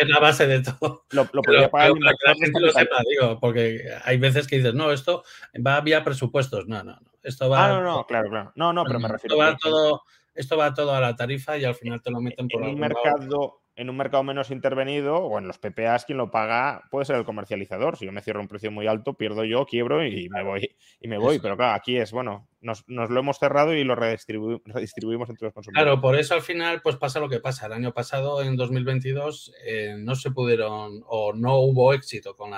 la, base de todo. Lo, podría pagar el inversor. Que la gente lo sepa, digo, porque hay veces que dices, no, esto va vía presupuestos. No, no, no. Esto va. Ah, no, no, claro, claro. No, no, pero me refiero. Esto va, todo, esto va todo a la tarifa y al final te lo meten por en un mercado en un mercado menos intervenido o en los PPAs quien lo paga puede ser el comercializador. Si yo me cierro un precio muy alto, pierdo yo, quiebro y me voy. Y me voy. Pero claro, aquí es, bueno, nos, lo hemos cerrado y lo redistribuimos entre los consumidores. Claro, por eso al final pues pasa lo que pasa. El año pasado, en 2022, eh, no se pudieron o no hubo éxito con,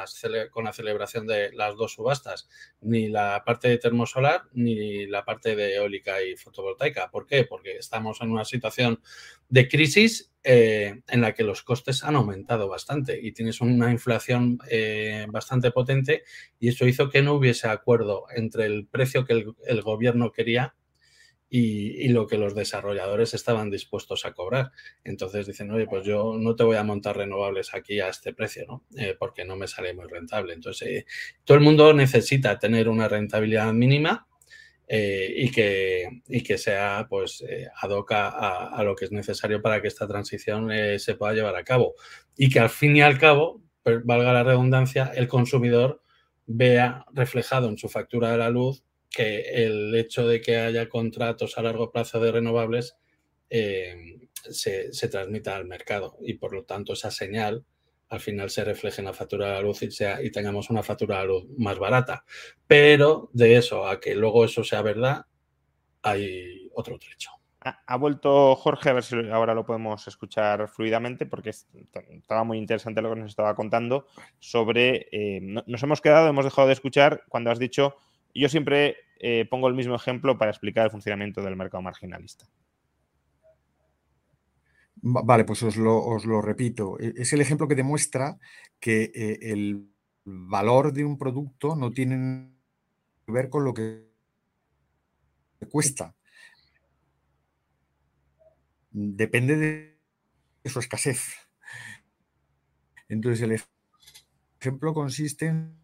con la celebración de las dos subastas, ni la parte de termosolar ni la parte de eólica y fotovoltaica. ¿Por qué? Porque estamos en una situación de crisis eh, en la que los costes han aumentado bastante y tienes una inflación eh, bastante potente y eso hizo que no hubiese acuerdo entre el precio que el, el gobierno quería y, lo que los desarrolladores estaban dispuestos a cobrar. Entonces dicen, oye, pues yo no te voy a montar renovables aquí a este precio, ¿no? Eh, porque no me sale muy rentable. Entonces, todo el mundo necesita tener una rentabilidad mínima eh, y, que, y que sea pues eh, a, lo que es necesario para que esta transición eh, se pueda llevar a cabo. Y que al fin y al cabo, valga la redundancia, el consumidor vea reflejado en su factura de la luz que el hecho de que haya contratos a largo plazo de renovables se, se transmita al mercado y por lo tanto esa señal al final se refleje en la factura de la luz y tengamos una factura de la luz más barata. Pero de eso a que luego eso sea verdad, hay otro trecho. Ha vuelto Jorge, a ver si ahora lo podemos escuchar fluidamente, porque estaba muy interesante lo que nos estaba contando sobre. Eh, nos hemos quedado, hemos dejado de escuchar cuando has dicho. Yo siempre eh, pongo el mismo ejemplo para explicar el funcionamiento del mercado marginalista. Vale, pues os lo, repito. E, es el ejemplo que demuestra que eh, el valor de un producto no tiene que ver con lo que cuesta. Depende de su escasez. Entonces, el ejemplo consiste en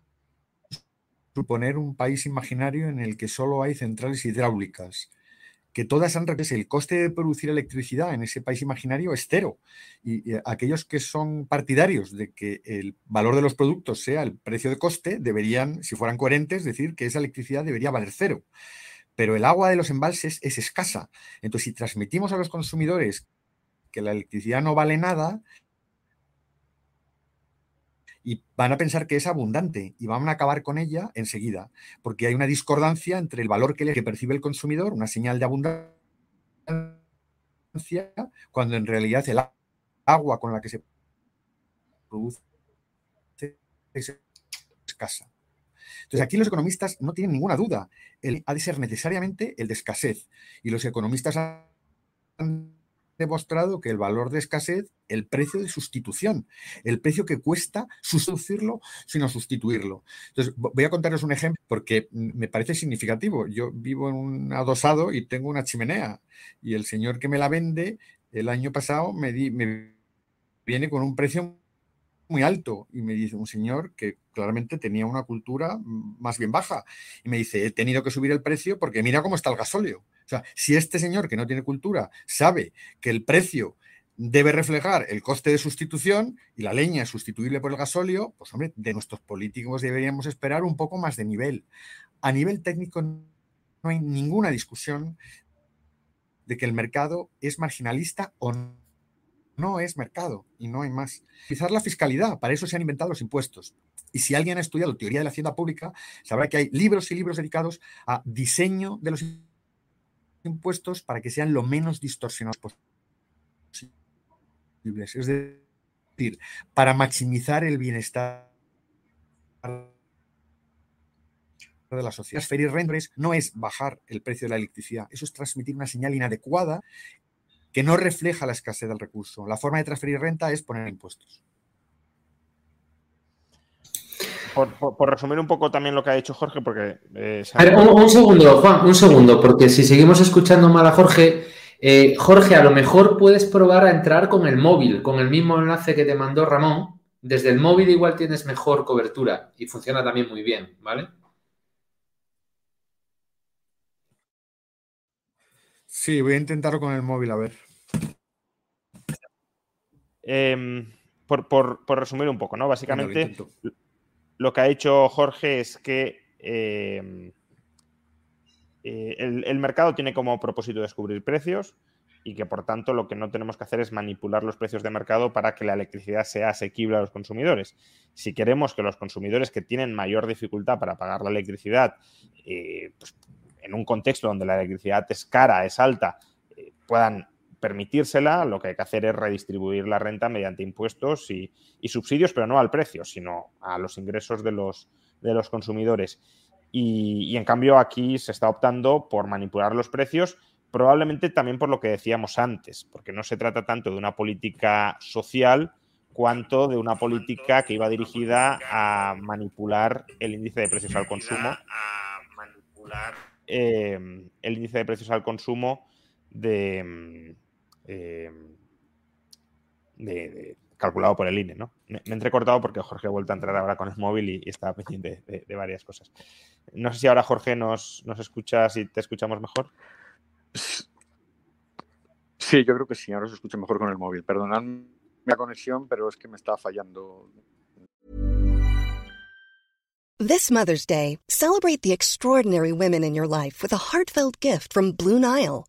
suponer un país imaginario en el que solo hay centrales hidráulicas que todas han el coste de producir electricidad en ese país imaginario es cero. Y, aquellos que son partidarios de que el valor de los productos sea el precio de coste, deberían, si fueran coherentes, decir que esa electricidad debería valer cero. Pero el agua de los embalses es escasa. Entonces, si transmitimos a los consumidores que la electricidad no vale nada, y van a pensar que es abundante y van a acabar con ella enseguida, porque hay una discordancia entre el valor que, percibe el consumidor, una señal de abundancia, cuando en realidad el agua con la que se produce es escasa. Entonces aquí los economistas no tienen ninguna duda, el, ha de ser necesariamente el de escasez. Y los economistas han demostrado que el valor de escasez, el precio de sustitución, el precio que cuesta sustituirlo sino sustituirlo. Entonces, voy a contaros un ejemplo porque me parece significativo. Yo vivo en un adosado y tengo una chimenea y el señor que me la vende el año pasado me, me viene con un precio muy alto y me dice un señor que claramente tenía una cultura más bien baja y me dice, he tenido que subir el precio porque mira cómo está el gasóleo. O sea, si este señor que no tiene cultura sabe que el precio debe reflejar el coste de sustitución y la leña es sustituible por el gasóleo, pues hombre, de nuestros políticos deberíamos esperar un poco más de nivel. A nivel técnico no hay ninguna discusión de que el mercado es marginalista o no es mercado y no hay más. Utilizar la fiscalidad, para eso se han inventado los impuestos. Y si alguien ha estudiado teoría de la hacienda pública, sabrá que hay libros y libros dedicados a diseño de los impuestos impuestos para que sean lo menos distorsionados posibles. Es decir, para maximizar el bienestar de la sociedad. Transferir rentas no es bajar el precio de la electricidad, eso es transmitir una señal inadecuada que no refleja la escasez del recurso. La forma de transferir renta es poner impuestos. Por, resumir un poco también lo que ha dicho Jorge, porque... Eh, un, segundo, Juan, un segundo, porque si seguimos escuchando mal a Jorge, eh, Jorge, a lo mejor puedes probar a entrar con el móvil, con el mismo enlace que te mandó Ramón. Desde el móvil igual tienes mejor cobertura y funciona también muy bien, ¿vale? Sí, voy a intentarlo con el móvil, a ver. Em, por, resumir un poco, ¿no? Básicamente, lo que ha hecho Jorge es que eh, eh, el, mercado tiene como propósito descubrir precios y que por tanto lo que no tenemos que hacer es manipular los precios de mercado para que la electricidad sea asequible a los consumidores. Si queremos que los consumidores que tienen mayor dificultad para pagar la electricidad, eh, pues, en un contexto donde la electricidad es cara, es alta, puedan permitírsela, lo que hay que hacer es redistribuir la renta mediante impuestos y, subsidios, pero no al precio, sino a los ingresos de los, de los consumidores. Y, en cambio aquí se está optando por manipular los precios, probablemente también por lo que decíamos antes, porque no se trata tanto de una política social cuanto de una política que iba dirigida a manipular el índice de precios al consumo. Eh, el índice de precios al consumo de, Em, de, calculado por el INE, ¿no? Me, he entrecortado porque Jorge ha vuelto a entrar ahora con el móvil y, estaba pendiente de, varias cosas. No sé si ahora Jorge nos, nos escuchas y te escuchamos mejor. Sí, yo creo que sí, ahora se escucha mejor con el móvil. Perdonad la conexión, pero es que me está fallando. This Mother's Day, celebrate the extraordinary women in your life with a heartfelt gift from Blue Nile.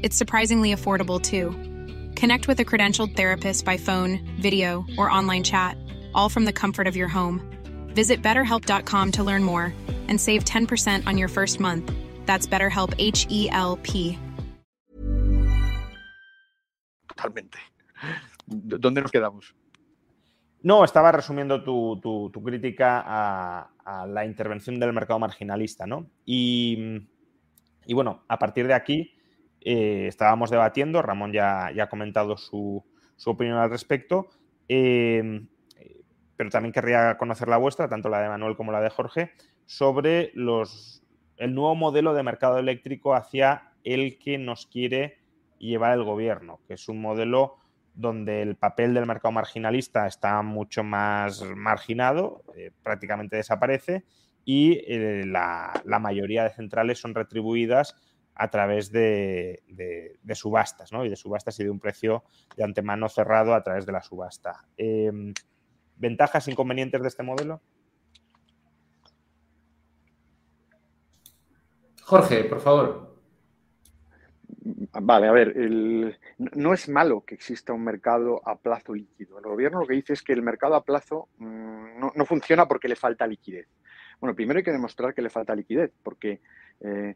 It's surprisingly affordable too. Connect with a credentialed therapist by phone, video, or online chat, all from the comfort of your home. Visit betterhelp.com to learn more and save 10% on your first month. That's BetterHelp H E L P. Totalmente. ¿Dónde nos quedamos? No, estaba resumiendo tu, tu, tu crítica a, a, la intervención del mercado marginalista, ¿no? Y, y bueno, a partir de aquí eh, estábamos debatiendo, Ramón ya, ha comentado su, opinión al respecto, eh, pero también querría conocer la vuestra, tanto la de Manuel como la de Jorge, sobre los, el nuevo modelo de mercado eléctrico hacia el que nos quiere llevar el gobierno, que es un modelo donde el papel del mercado marginalista está mucho más marginado, eh, prácticamente desaparece, y la, la, mayoría de centrales son retribuidas a través de, de, de, subastas, ¿no? Y de subastas y de un precio de antemano cerrado a través de la subasta. Eh, ¿Ventajas e inconvenientes de este modelo? Jorge, por favor. Vale, a ver, el, no es malo que exista un mercado a plazo líquido. El gobierno lo que dice es que el mercado a plazo mmm, no, no, funciona porque le falta liquidez. Bueno, primero hay que demostrar que le falta liquidez, porque, eh,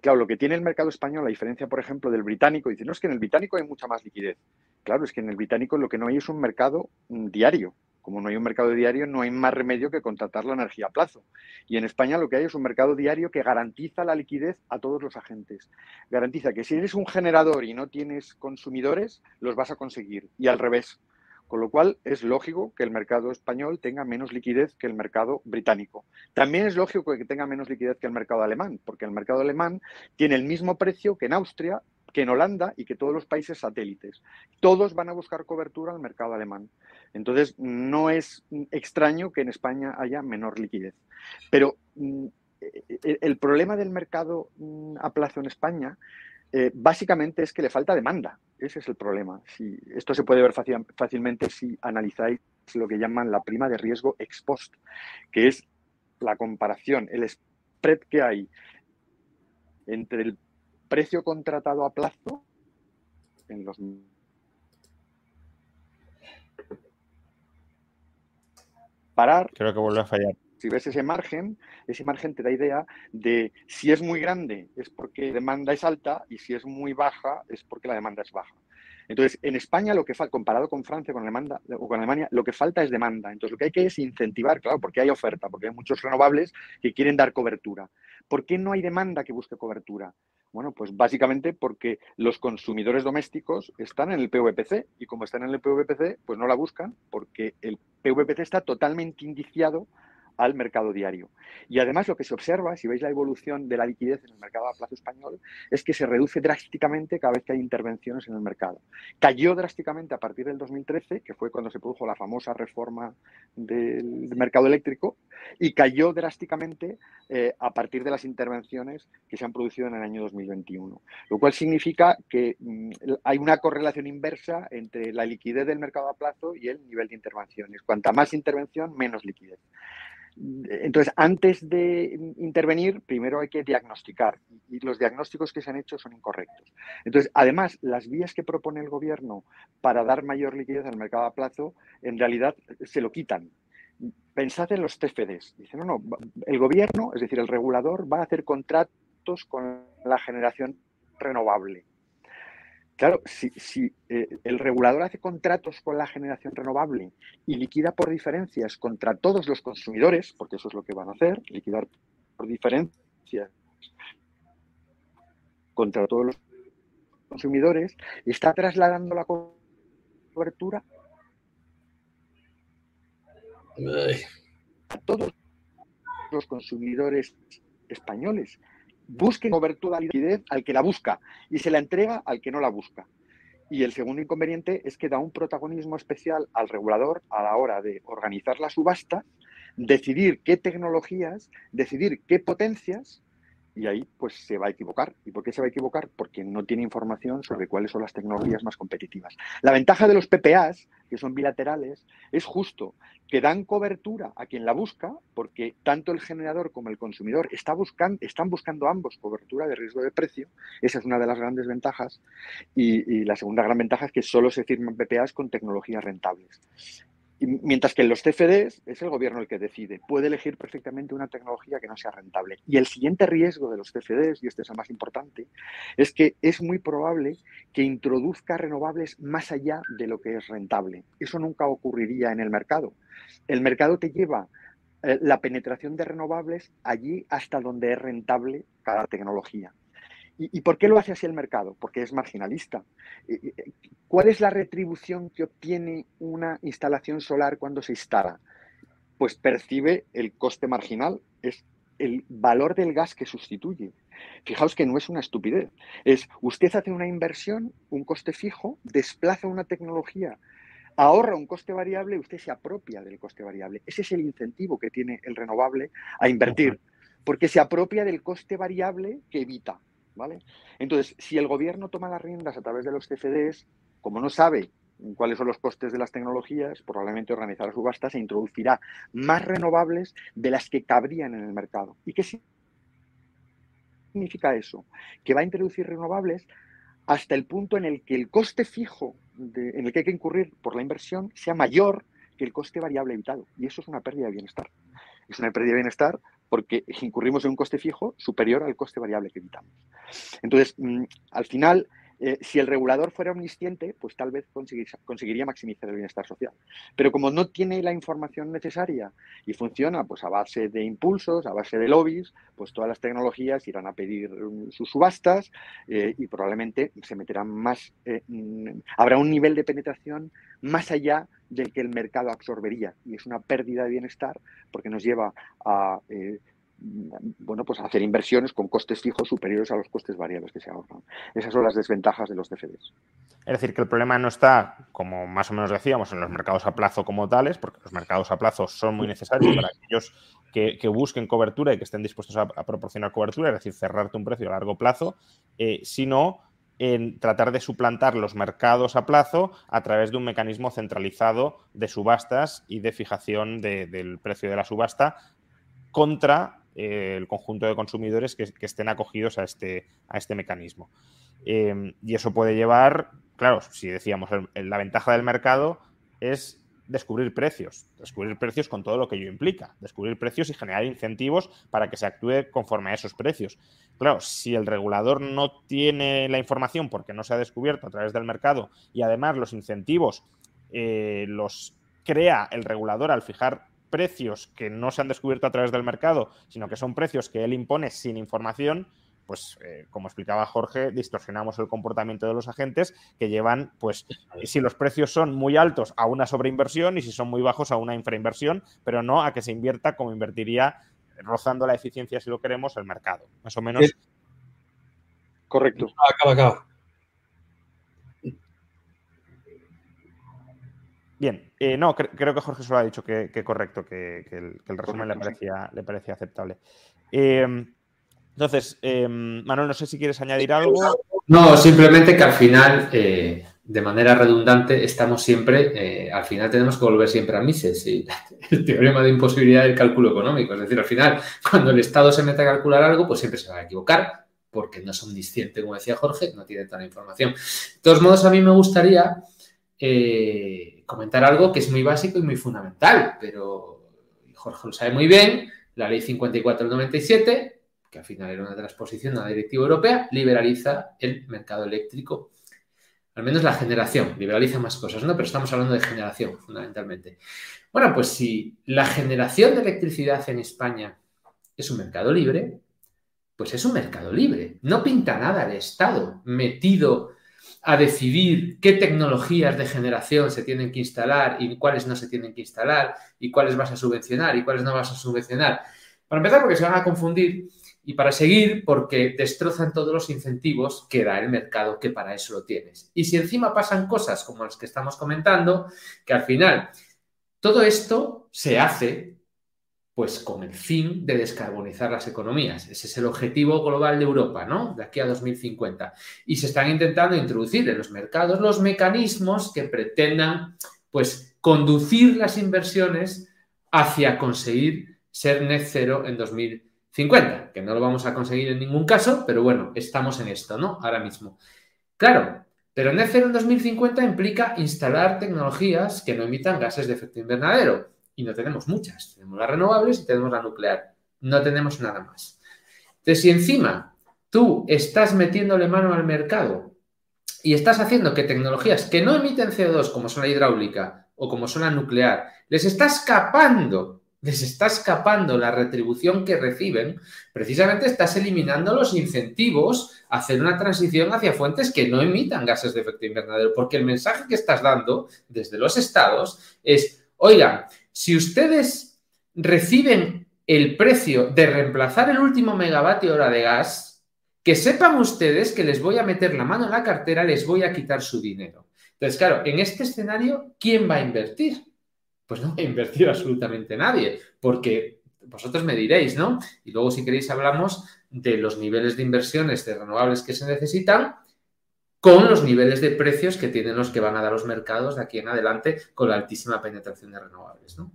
claro, lo que tiene el mercado español, la diferencia, por ejemplo, del británico, dice, no, es que en el británico hay mucha más liquidez. Claro, es que en el británico lo que no hay es un mercado diario. Como no hay un mercado diario, no hay más remedio que contratar la energía a plazo. Y en España lo que hay es un mercado diario que garantiza la liquidez a todos los agentes. Garantiza que si eres un generador y no tienes consumidores, los vas a conseguir. Y al revés. Con lo cual es lógico que el mercado español tenga menos liquidez que el mercado británico. También es lógico que tenga menos liquidez que el mercado alemán, porque el mercado alemán tiene el mismo precio que en Austria, que en Holanda y que todos los países satélites. Todos van a buscar cobertura al mercado alemán. Entonces, no es extraño que en España haya menor liquidez. Pero mm, el problema del mercado mm, a plazo en España eh, básicamente es que le falta demanda. Ese es el problema. Si, esto se puede ver fácil, fácilmente si analizáis lo que llaman la prima de riesgo ex post, que es la comparación, el spread que hay entre el precio contratado a plazo en los parar. Creo que vuelve a fallar. Si ves ese margen, ese margen te da idea de si es muy grande es porque la demanda es alta y si es muy baja es porque la demanda es baja. Entonces, en España, lo que comparado con Francia con Alemania, o con Alemania, lo que falta es demanda. Entonces, lo que hay que es incentivar, claro, porque hay oferta, porque hay muchos renovables que quieren dar cobertura. ¿Por qué no hay demanda que busque cobertura? Bueno, pues básicamente porque los consumidores domésticos están en el PVPC y como están en el PVPC, pues no la buscan porque el PVPC está totalmente indiciado al mercado diario. Y además lo que se observa, si veis la evolución de la liquidez en el mercado a plazo español, es que se reduce drásticamente cada vez que hay intervenciones en el mercado. Cayó drásticamente a partir del 2013, que fue cuando se produjo la famosa reforma del mercado eléctrico, y cayó drásticamente eh, a partir de las intervenciones que se han producido en el año 2021. Lo cual significa que mm, hay una correlación inversa entre la liquidez del mercado a plazo y el nivel de intervenciones. Cuanta más intervención, menos liquidez. Entonces, antes de intervenir, primero hay que diagnosticar y los diagnósticos que se han hecho son incorrectos. Entonces, además, las vías que propone el gobierno para dar mayor liquidez al mercado a plazo, en realidad se lo quitan. Pensad en los TFDs. Dicen, no, no, el gobierno, es decir, el regulador, va a hacer contratos con la generación renovable. Claro, si, si eh, el regulador hace contratos con la generación renovable y liquida por diferencias contra todos los consumidores, porque eso es lo que van a hacer, liquidar por diferencias contra todos los consumidores, está trasladando la cobertura a todos los consumidores españoles. Busquen cobertura de liquidez al que la busca y se la entrega al que no la busca. Y el segundo inconveniente es que da un protagonismo especial al regulador a la hora de organizar la subasta, decidir qué tecnologías, decidir qué potencias y ahí pues se va a equivocar. ¿Y por qué se va a equivocar? Porque no tiene información sobre cuáles son las tecnologías más competitivas. La ventaja de los PPAs, que son bilaterales, es justo que dan cobertura a quien la busca, porque tanto el generador como el consumidor está buscando, están buscando ambos cobertura de riesgo de precio. Esa es una de las grandes ventajas. Y, y la segunda gran ventaja es que solo se firman PPAs con tecnologías rentables mientras que en los CFDs es el gobierno el que decide, puede elegir perfectamente una tecnología que no sea rentable. Y el siguiente riesgo de los CFDs, y este es el más importante, es que es muy probable que introduzca renovables más allá de lo que es rentable. Eso nunca ocurriría en el mercado. El mercado te lleva eh, la penetración de renovables allí hasta donde es rentable cada tecnología. ¿Y, por qué lo hace así el mercado? Porque es marginalista. ¿Cuál es la retribución que obtiene una instalación solar cuando se instala? Pues percibe el coste marginal, es el valor del gas que sustituye. Fijaos que no es una estupidez. Es usted hace una inversión, un coste fijo, desplaza una tecnología, ahorra un coste variable y usted se apropia del coste variable. Ese es el incentivo que tiene el renovable a invertir, porque se apropia del coste variable que evita. Entonces, si el gobierno toma las riendas a través de los CFDs, como no sabe cuáles son los costes de las tecnologías, probablemente organizará subastas e introducirá más renovables de las que cabrían en el mercado. ¿Y qué significa eso? Que va a introducir renovables hasta el punto en el que el coste fijo en el que hay que incurrir por la inversión sea mayor que el coste variable evitado. Y eso es una pérdida de bienestar. Es una pérdida de bienestar porque incurrimos en un coste fijo superior al coste variable que evitamos. Entonces, mm, al final, eh, si el regulador fuera omnisciente, pues tal vez conseguiría maximizar el bienestar social. Pero como no tiene la información necesaria y funciona pues a base de impulsos, a base de lobbies, pues todas las tecnologías irán a pedir mm, sus subastas eh, y probablemente se meterán más, eh, mm, habrá un nivel de penetración más allá del que el mercado absorbería. Y es una pérdida de bienestar porque nos lleva a bueno, pues hacer inversiones con costes fijos superiores a los costes variables que se ahorran. Esas son las desventajas de los CFDs. Es decir, que el problema no está, como más o menos decíamos, en los mercados a plazo como tales, porque los mercados a plazo son muy necesarios para aquellos que, busquen cobertura y que estén dispuestos a, proporcionar cobertura, es decir, cerrarte un precio a largo plazo, eh, sino en tratar de suplantar los mercados a plazo a través de un mecanismo centralizado de subastas y de fijación del precio de la subasta contra eh, el conjunto de consumidores que, estén acogidos a este, a este mecanismo. Em, y eso puede llevar, claro, si decíamos, la ventaja del mercado es descubrir precios, descubrir precios con todo lo que ello implica, descubrir precios y generar incentivos para que se actúe conforme a esos precios. Claro, si el regulador no tiene la información porque no se ha descubierto a través del mercado y además los incentivos eh, los crea el regulador al fijar precios que no se han descubierto a través del mercado, sino que son precios que él impone sin información, pues eh, como explicaba Jorge, distorsionamos el comportamiento de los agentes que llevan, pues, si los precios son muy altos a una sobreinversión y si son muy bajos a una infrainversión, pero no a que se invierta como invertiría rozando la eficiencia, si lo queremos, el mercado. Más o menos. Correcto. Acaba, acaba. Bien, eh, no, creo que Jorge solo ha dicho que, correcto, que, el, resumen le parecía, le parecía aceptable. Em, entonces, em, Manuel, no sé si quieres añadir algo. No, simplemente que al final, eh, de manera redundante, estamos siempre, eh, al final tenemos que volver siempre a Mises y el teorema de imposibilidad del cálculo económico. Es decir, al final, cuando el Estado se mete a calcular algo, pues siempre se va a equivocar, porque no son discientes, como decía Jorge, no tiene tanta información. De todos modos, a mí me gustaría comentar algo que es muy básico y muy fundamental, pero Jorge lo sabe muy bien, la ley 54 del 97, que al final era una transposición de la directiva europea, liberaliza el mercado eléctrico, al menos la generación, liberaliza más cosas, ¿no? Pero estamos hablando de generación, fundamentalmente. Bueno, pues si la generación de electricidad en España es un mercado libre, pues es un mercado libre. No pinta nada el Estado metido a decidir qué tecnologías de generación se tienen que instalar y cuáles no se tienen que instalar y cuáles vas a subvencionar y cuáles no vas a subvencionar. Para empezar, porque se van a confundir y para seguir, porque destrozan todos los incentivos que da el mercado, que para eso lo tienes. Y si encima pasan cosas como las que estamos comentando, que al final todo esto se hace pues con el fin de descarbonizar las economías. Ese es el objetivo global de Europa, ¿no? De aquí a 2050. Y se están intentando introducir en los mercados los mecanismos que pretendan, pues, conducir las inversiones hacia conseguir ser net cero en 2050, que no lo vamos a conseguir en ningún caso, pero bueno, estamos en esto, ¿no? Ahora mismo. Claro, pero net cero en 2050 implica instalar tecnologías que no emitan gases de efecto invernadero y no tenemos muchas. Tenemos las renovables y tenemos la nuclear. No tenemos nada más. Entonces, si encima tú estás metiéndole mano al mercado y estás haciendo que tecnologías que no emiten CO2, como son la hidráulica o como son la nuclear, les está escapando, les está escapando la retribución que reciben, precisamente estás eliminando los incentivos a hacer una transición hacia fuentes que no emitan gases de efecto invernadero, porque el mensaje que estás dando desde los estados es, oigan, si ustedes reciben el precio de reemplazar el último megavatio hora de gas, que sepan ustedes que les voy a meter la mano en la cartera, les voy a quitar su dinero. Entonces, claro, en este escenario, ¿quién va a invertir? Pues no va a invertir absolutamente nadie, porque vosotros me diréis, ¿no? Y luego, si queréis, hablamos de los niveles de inversiones de renovables que se necesitan con los niveles de precios que tienen los que van a dar los mercados de aquí en adelante con la altísima penetración de renovables. ¿no?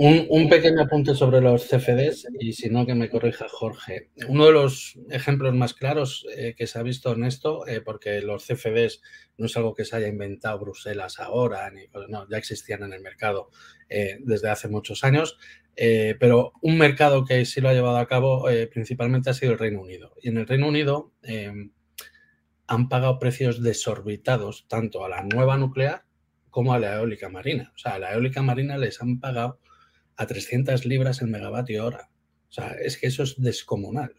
Un, pequeño apunte sobre los CFDs y si no que me corrija Jorge. Uno de los ejemplos más claros eh, que se ha visto en esto, eh, porque los CFDs no es algo que se haya inventado Bruselas ahora, ni, no, ya existían en el mercado eh, desde hace muchos años, pero un mercado que sí lo ha llevado a cabo principalmente ha sido el Reino Unido. Y en el Reino Unido han pagado precios desorbitados tanto a la nueva nuclear como a la eólica marina. O sea, a la eólica marina les han pagado a 300 libras el megavatio hora. O sea, es que eso es descomunal.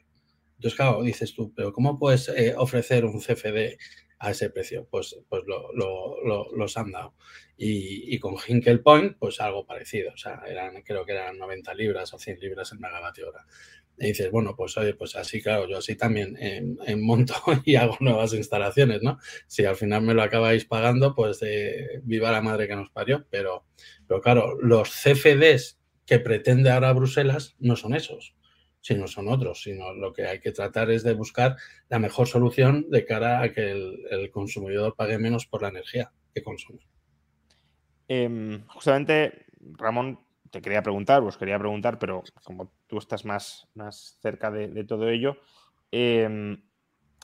Entonces, claro, dices tú, pero ¿cómo puedes eh, ofrecer un CFD a ese precio? Pues, pues lo, los han dado. Y, con Hinkel Point, pues algo parecido. O sea, eran, creo que eran 90 libras o 100 libras el megavatio hora. Y dices, bueno, pues oye, pues así, claro, yo así también en, monto y hago nuevas instalaciones, ¿no? Si al final me lo acabáis pagando, pues eh, viva la madre que nos parió. Pero, pero claro, los CFDs que pretende ahora Bruselas no son esos, sino son otros, sino lo que hay que tratar es de buscar la mejor solución de cara a que el, consumidor pague menos por la energía que consume. Em, justamente, Ramón, te quería preguntar, os quería preguntar, pero como tú estás más, más cerca de, todo ello, em,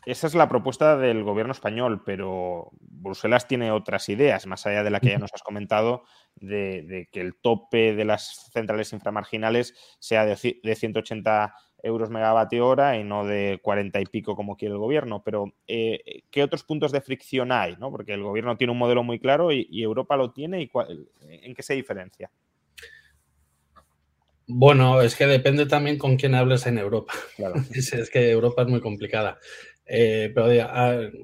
esa es la propuesta del gobierno español, pero Bruselas tiene otras ideas, más allá de la que ya nos has comentado, de, que el tope de las centrales inframarginales sea de, 180 euros megavatio hora y no de 40 y pico como quiere el gobierno. Pero, eh, ¿qué otros puntos de fricción hay? Porque el gobierno tiene un modelo muy claro y, Europa lo tiene. Y ¿En qué se diferencia? Bueno, es que depende también con quién hables en Europa. es, que Europa es muy complicada. Eh, pero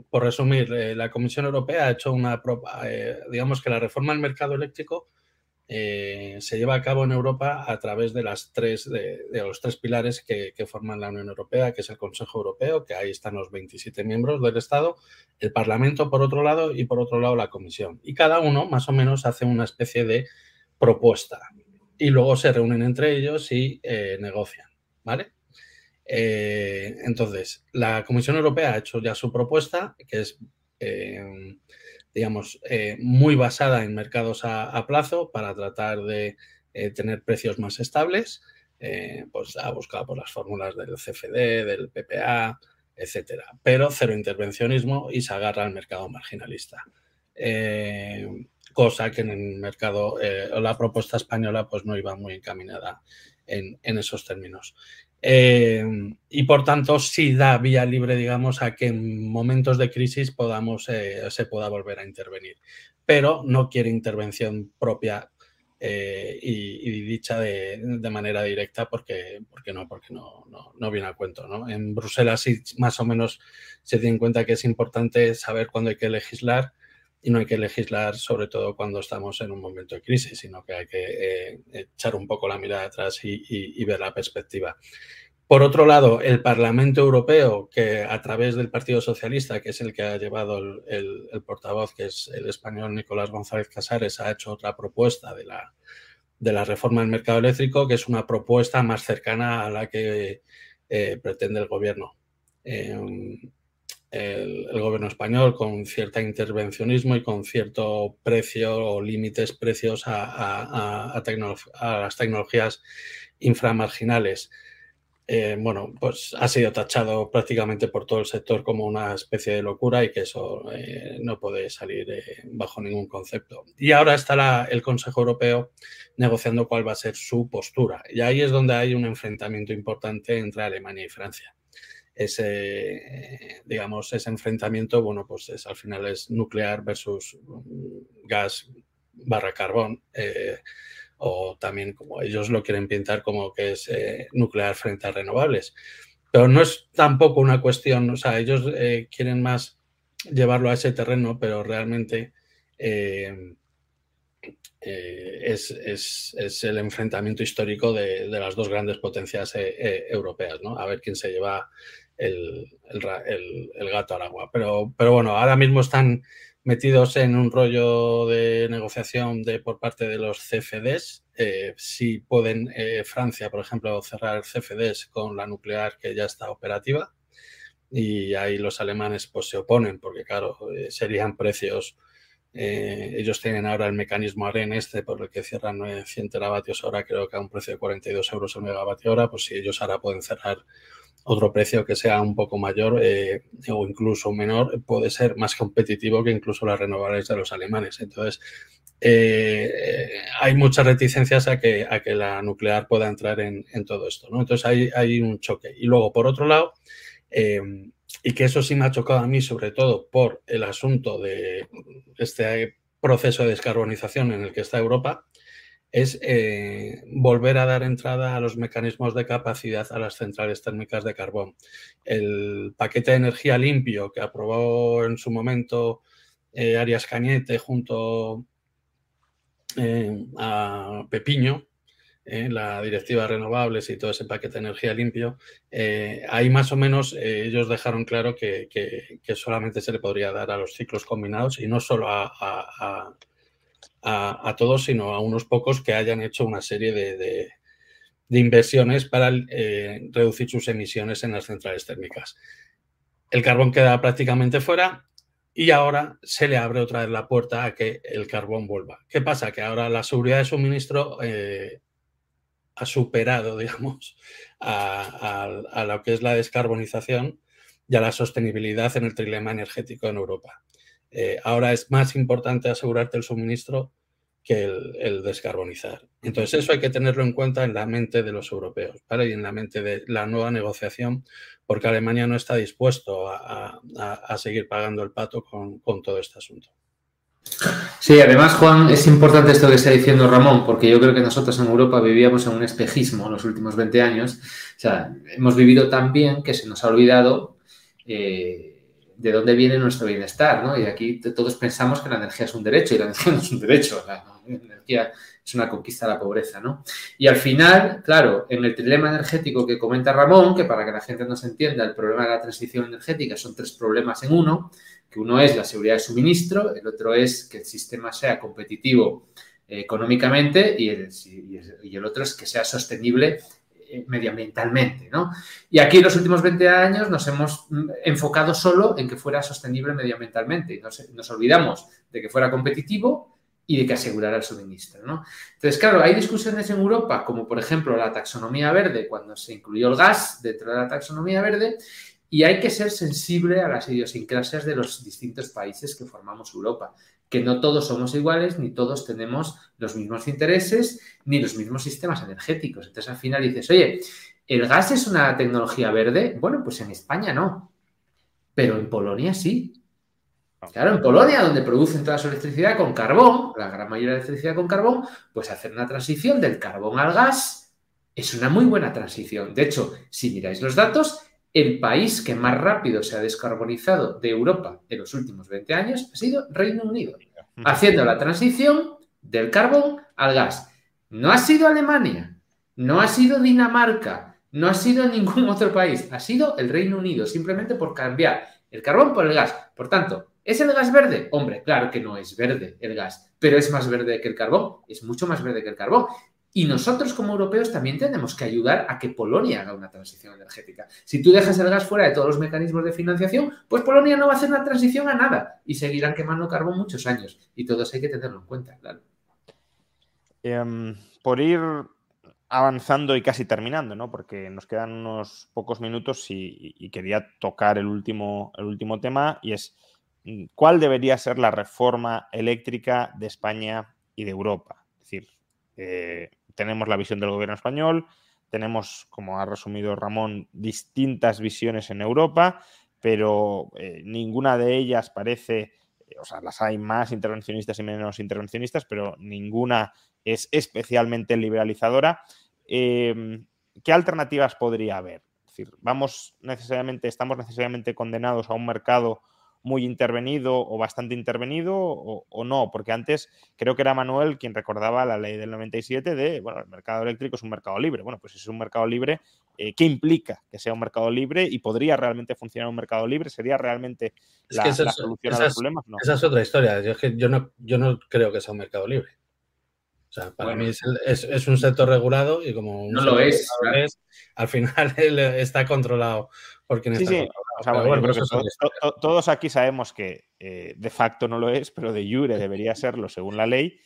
por resumir, eh, la Comisión Europea ha hecho una, eh, digamos que la reforma del mercado eléctrico se lleva a cabo en Europa a través de las tres, de, los tres pilares que, que, forman la Unión Europea, que es el Consejo Europeo, que ahí están los 27 miembros del Estado, el Parlamento por otro lado y por otro lado la Comisión. Y cada uno más o menos hace una especie de propuesta y luego se reúnen entre ellos y eh, negocian, ¿vale? Eh, entonces, la Comisión Europea ha hecho ya su propuesta, que es, eh, digamos, muy basada en mercados a, plazo para tratar de tener precios más estables. pues ha buscado por las fórmulas del CFD, del PPA, etcétera. Pero cero intervencionismo y se agarra al mercado marginalista cosa que en el mercado eh, la propuesta española pues no iba muy encaminada en, esos términos. Eh, y por tanto sí da vía libre, digamos, a que en momentos de crisis podamos, eh, se pueda volver a intervenir. Pero no quiere intervención propia eh, y, dicha de, manera directa porque, porque no, porque no, no, viene a cuento. ¿no? En Bruselas sí más o menos se tiene en cuenta que es importante saber cuándo hay que legislar y no hay que legislar sobre todo cuando estamos en un momento de crisis, sino que hay que eh, echar un poco la mirada atrás y, ver la perspectiva. Por otro lado, el Parlamento Europeo, que a través del Partido Socialista, que es el que ha llevado el, portavoz, que es el español Nicolás González Casares, ha hecho otra propuesta de la, de la reforma del mercado eléctrico, que es una propuesta más cercana a la que eh, pretende el gobierno. Em, el, gobierno español con cierto intervencionismo y con cierto precio o límites precios a, las tecnologías inframarginales. Eh, bueno, pues ha sido tachado prácticamente por todo el sector como una especie de locura y que eso eh, no puede salir eh, bajo ningún concepto. Y ahora está el Consejo Europeo negociando cuál va a ser su postura. Y ahí es donde hay un enfrentamiento importante entre Alemania y Francia. Ese, digamos, ese enfrentamiento, bueno, pues es, al final es nuclear versus mm, gas barra carbón o también como ellos lo quieren pintar como que es eh, nuclear frente a renovables. Pero no es tampoco una cuestión, o sea, ellos eh, quieren más llevarlo a ese terreno, pero realmente eh, es, el enfrentamiento histórico de, las dos grandes potencias europeas, ¿no? A ver quién se lleva el, gato al agua. Pero, pero bueno, ahora mismo están metidos en un rollo de negociación de, por parte de los CFDs. Eh, si pueden eh, Francia, por ejemplo, cerrar CFDs con la nuclear que ya está operativa. Y ahí los alemanes pues, se oponen porque, claro, eh, serían precios. Ellos tienen ahora el mecanismo AREN este por el que cierran 100 teravatios hora, creo que a un precio de 42 euros el megavatio hora, pues si ellos ahora pueden cerrar otro precio que sea un poco mayor eh, o incluso menor puede ser más competitivo que incluso las renovables de los alemanes. Entonces, eh, hay muchas reticencias a que, a que la nuclear pueda entrar en, todo esto. ¿no? Entonces, hay, hay, un choque. Y luego, por otro lado, eh, y que eso sí me ha chocado a mí, sobre todo por el asunto de este proceso de descarbonización en el que está Europa, es eh, volver a dar entrada a los mecanismos de capacidad a las centrales térmicas de carbón. El paquete de energía limpio que aprobó en su momento eh, Arias Cañete junto eh, a Pepiño, la directiva renovables y todo ese paquete de energía limpio, ahí más o menos ellos dejaron claro que, solamente se le podría dar a los ciclos combinados y no solo a a, todos, sino a unos pocos que hayan hecho una serie de, inversiones para eh, reducir sus emisiones en las centrales térmicas. El carbón queda prácticamente fuera y ahora se le abre otra vez la puerta a que el carbón vuelva. ¿Qué pasa? Que ahora la seguridad de suministro eh, ha superado, digamos, a, lo que es la descarbonización y a la sostenibilidad en el trilema energético en Europa. Eh, ahora es más importante asegurarte el suministro que el, descarbonizar. Entonces eso hay que tenerlo en cuenta en la mente de los europeos y en la mente de la nueva negociación, porque Alemania no está dispuesto a, seguir pagando el pato con, todo este asunto. Sí, además, Juan, es importante esto que está diciendo Ramón, porque yo creo que nosotros en Europa vivíamos en un espejismo en los últimos 20 años. O sea, hemos vivido tan bien que se nos ha olvidado eh, de dónde viene nuestro bienestar, ¿no? Y aquí todos pensamos que la energía es un derecho y la energía no es un derecho, la energía es una conquista de la pobreza, ¿no? Y al final, claro, en el trilema energético que comenta Ramón, que para que la gente nos entienda, el problema de la transición energética son tres problemas en uno, que uno es la seguridad de suministro, el otro es que el sistema sea competitivo eh, económicamente y el, otro es que sea sostenible eh, medioambientalmente. ¿no? Y aquí en los últimos 20 años nos hemos mm, enfocado solo en que fuera sostenible medioambientalmente. Nos, nos olvidamos de que fuera competitivo y de que asegurara el suministro. ¿no? Entonces, claro, hay discusiones en Europa, como por ejemplo la taxonomía verde, cuando se incluyó el gas dentro de la taxonomía verde, y hay que ser sensible a las idiosincrasias de los distintos países que formamos Europa que no todos somos iguales, ni todos tenemos los mismos intereses, ni los mismos sistemas energéticos. Entonces al final dices, oye, ¿el gas es una tecnología verde? Bueno, pues en España no, pero en Polonia sí. Claro, en Polonia, donde producen toda su electricidad con carbón, la gran mayoría de electricidad con carbón, pues hacer una transición del carbón al gas es una muy buena transición. De hecho, si miráis los datos, el país que más rápido se ha descarbonizado de Europa en los últimos 20 años ha sido Reino Unido, haciendo la transición del carbón al gas. No ha sido Alemania, no ha sido Dinamarca, no ha sido ningún otro país, ha sido el Reino Unido, simplemente por cambiar el carbón por el gas. Por tanto, ¿Es el gas verde? Hombre, claro que no es verde el gas, pero es más verde que el carbón, es mucho más verde que el carbón. Y nosotros como europeos también tenemos que ayudar a que Polonia haga una transición energética. Si tú dejas el gas fuera de todos los mecanismos de financiación, pues Polonia no va a hacer una transición a nada y seguirán quemando carbón muchos años. Y todo eso hay que tenerlo en cuenta, claro. Em, por ir avanzando y casi terminando, ¿no? Porque nos quedan unos pocos minutos y, quería tocar el último, el último tema y es Mm, cuál debería ser la reforma eléctrica de España y de Europa. Es decir, eh, tenemos la visión del gobierno español, tenemos, como ha resumido Ramón, distintas visiones en Europa, pero eh, ninguna de ellas parece, o sea, las hay más intervencionistas y menos intervencionistas, pero ninguna es especialmente liberalizadora. Em, ¿Qué alternativas podría haber? Es decir, vamos necesariamente, estamos necesariamente condenados a un mercado muy intervenido o bastante intervenido o, no, porque antes creo que era Manuel quien recordaba la ley del 97 de, bueno, el mercado eléctrico es un mercado libre. Bueno, pues si es un mercado libre, eh, ¿qué implica que sea un mercado libre y podría realmente funcionar un mercado libre? ¿Sería realmente la, solución a los problemas? No. Esa es otra historia. Yo, yo, no, yo no creo que sea un mercado libre. O sea, para mí es, un sector regulado y como no lo es, al final está controlado por quien está todos aquí sabemos que eh, de facto no lo es, pero de jure debería serlo según la ley.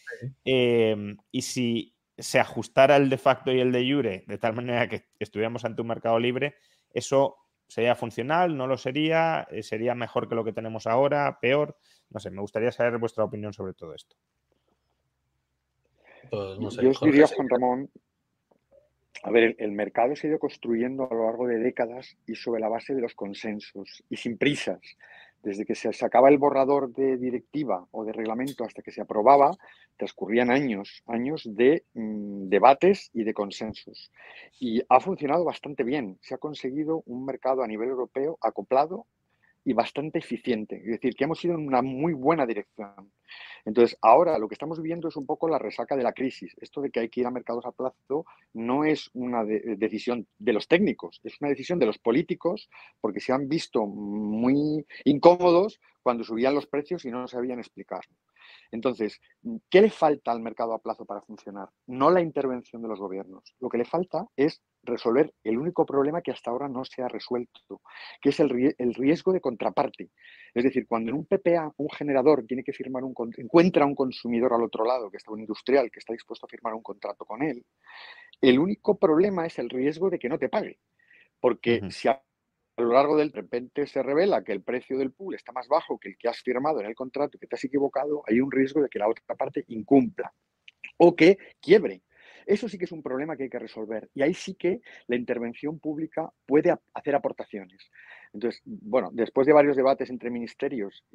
Em, y si se ajustara el de facto y el de jure de tal manera que estuviéramos ante un mercado libre, eso sería funcional, no lo sería, eh, sería mejor que lo que tenemos ahora, peor. No sé, me gustaría saber vuestra opinión sobre todo esto. Pues, Yo os diría, Juan Ramón, a ver, el mercado se ha ido construyendo a lo largo de décadas y sobre la base de los consensos y sin prisas. Desde que se sacaba el borrador de directiva o de reglamento hasta que se aprobaba, transcurrían años, años de mm, debates y de consensos. Y ha funcionado bastante bien. Se ha conseguido un mercado a nivel europeo acoplado y bastante eficiente. Es decir, que hemos ido en una muy buena dirección. Entonces, ahora lo que estamos viendo es un poco la resaca de la crisis. Esto de que hay que ir a mercados a plazo no es una decisión de los técnicos, es una decisión de los políticos porque se han visto muy incómodos cuando subían los precios y no sabían explicar. Entonces, ¿qué le falta al mercado a plazo para funcionar? No la intervención de los gobiernos. Lo que le falta es resolver el único problema que hasta ahora no se ha resuelto, que es el, riesgo de contraparte. Es decir, cuando en un PPA un generador tiene que firmar un encuentra un consumidor al otro lado, que está un industrial que está dispuesto a firmar un contrato con él, el único problema es el riesgo de que no te pague. Porque si a, lo largo del repente se revela que el precio del pool está más bajo que el que has firmado en el contrato y que te has equivocado, hay un riesgo de que la otra parte incumpla o que quiebre. Eso sí que es un problema que hay que resolver y ahí sí que la intervención pública puede hacer aportaciones. Entonces, bueno, después de varios debates entre ministerios,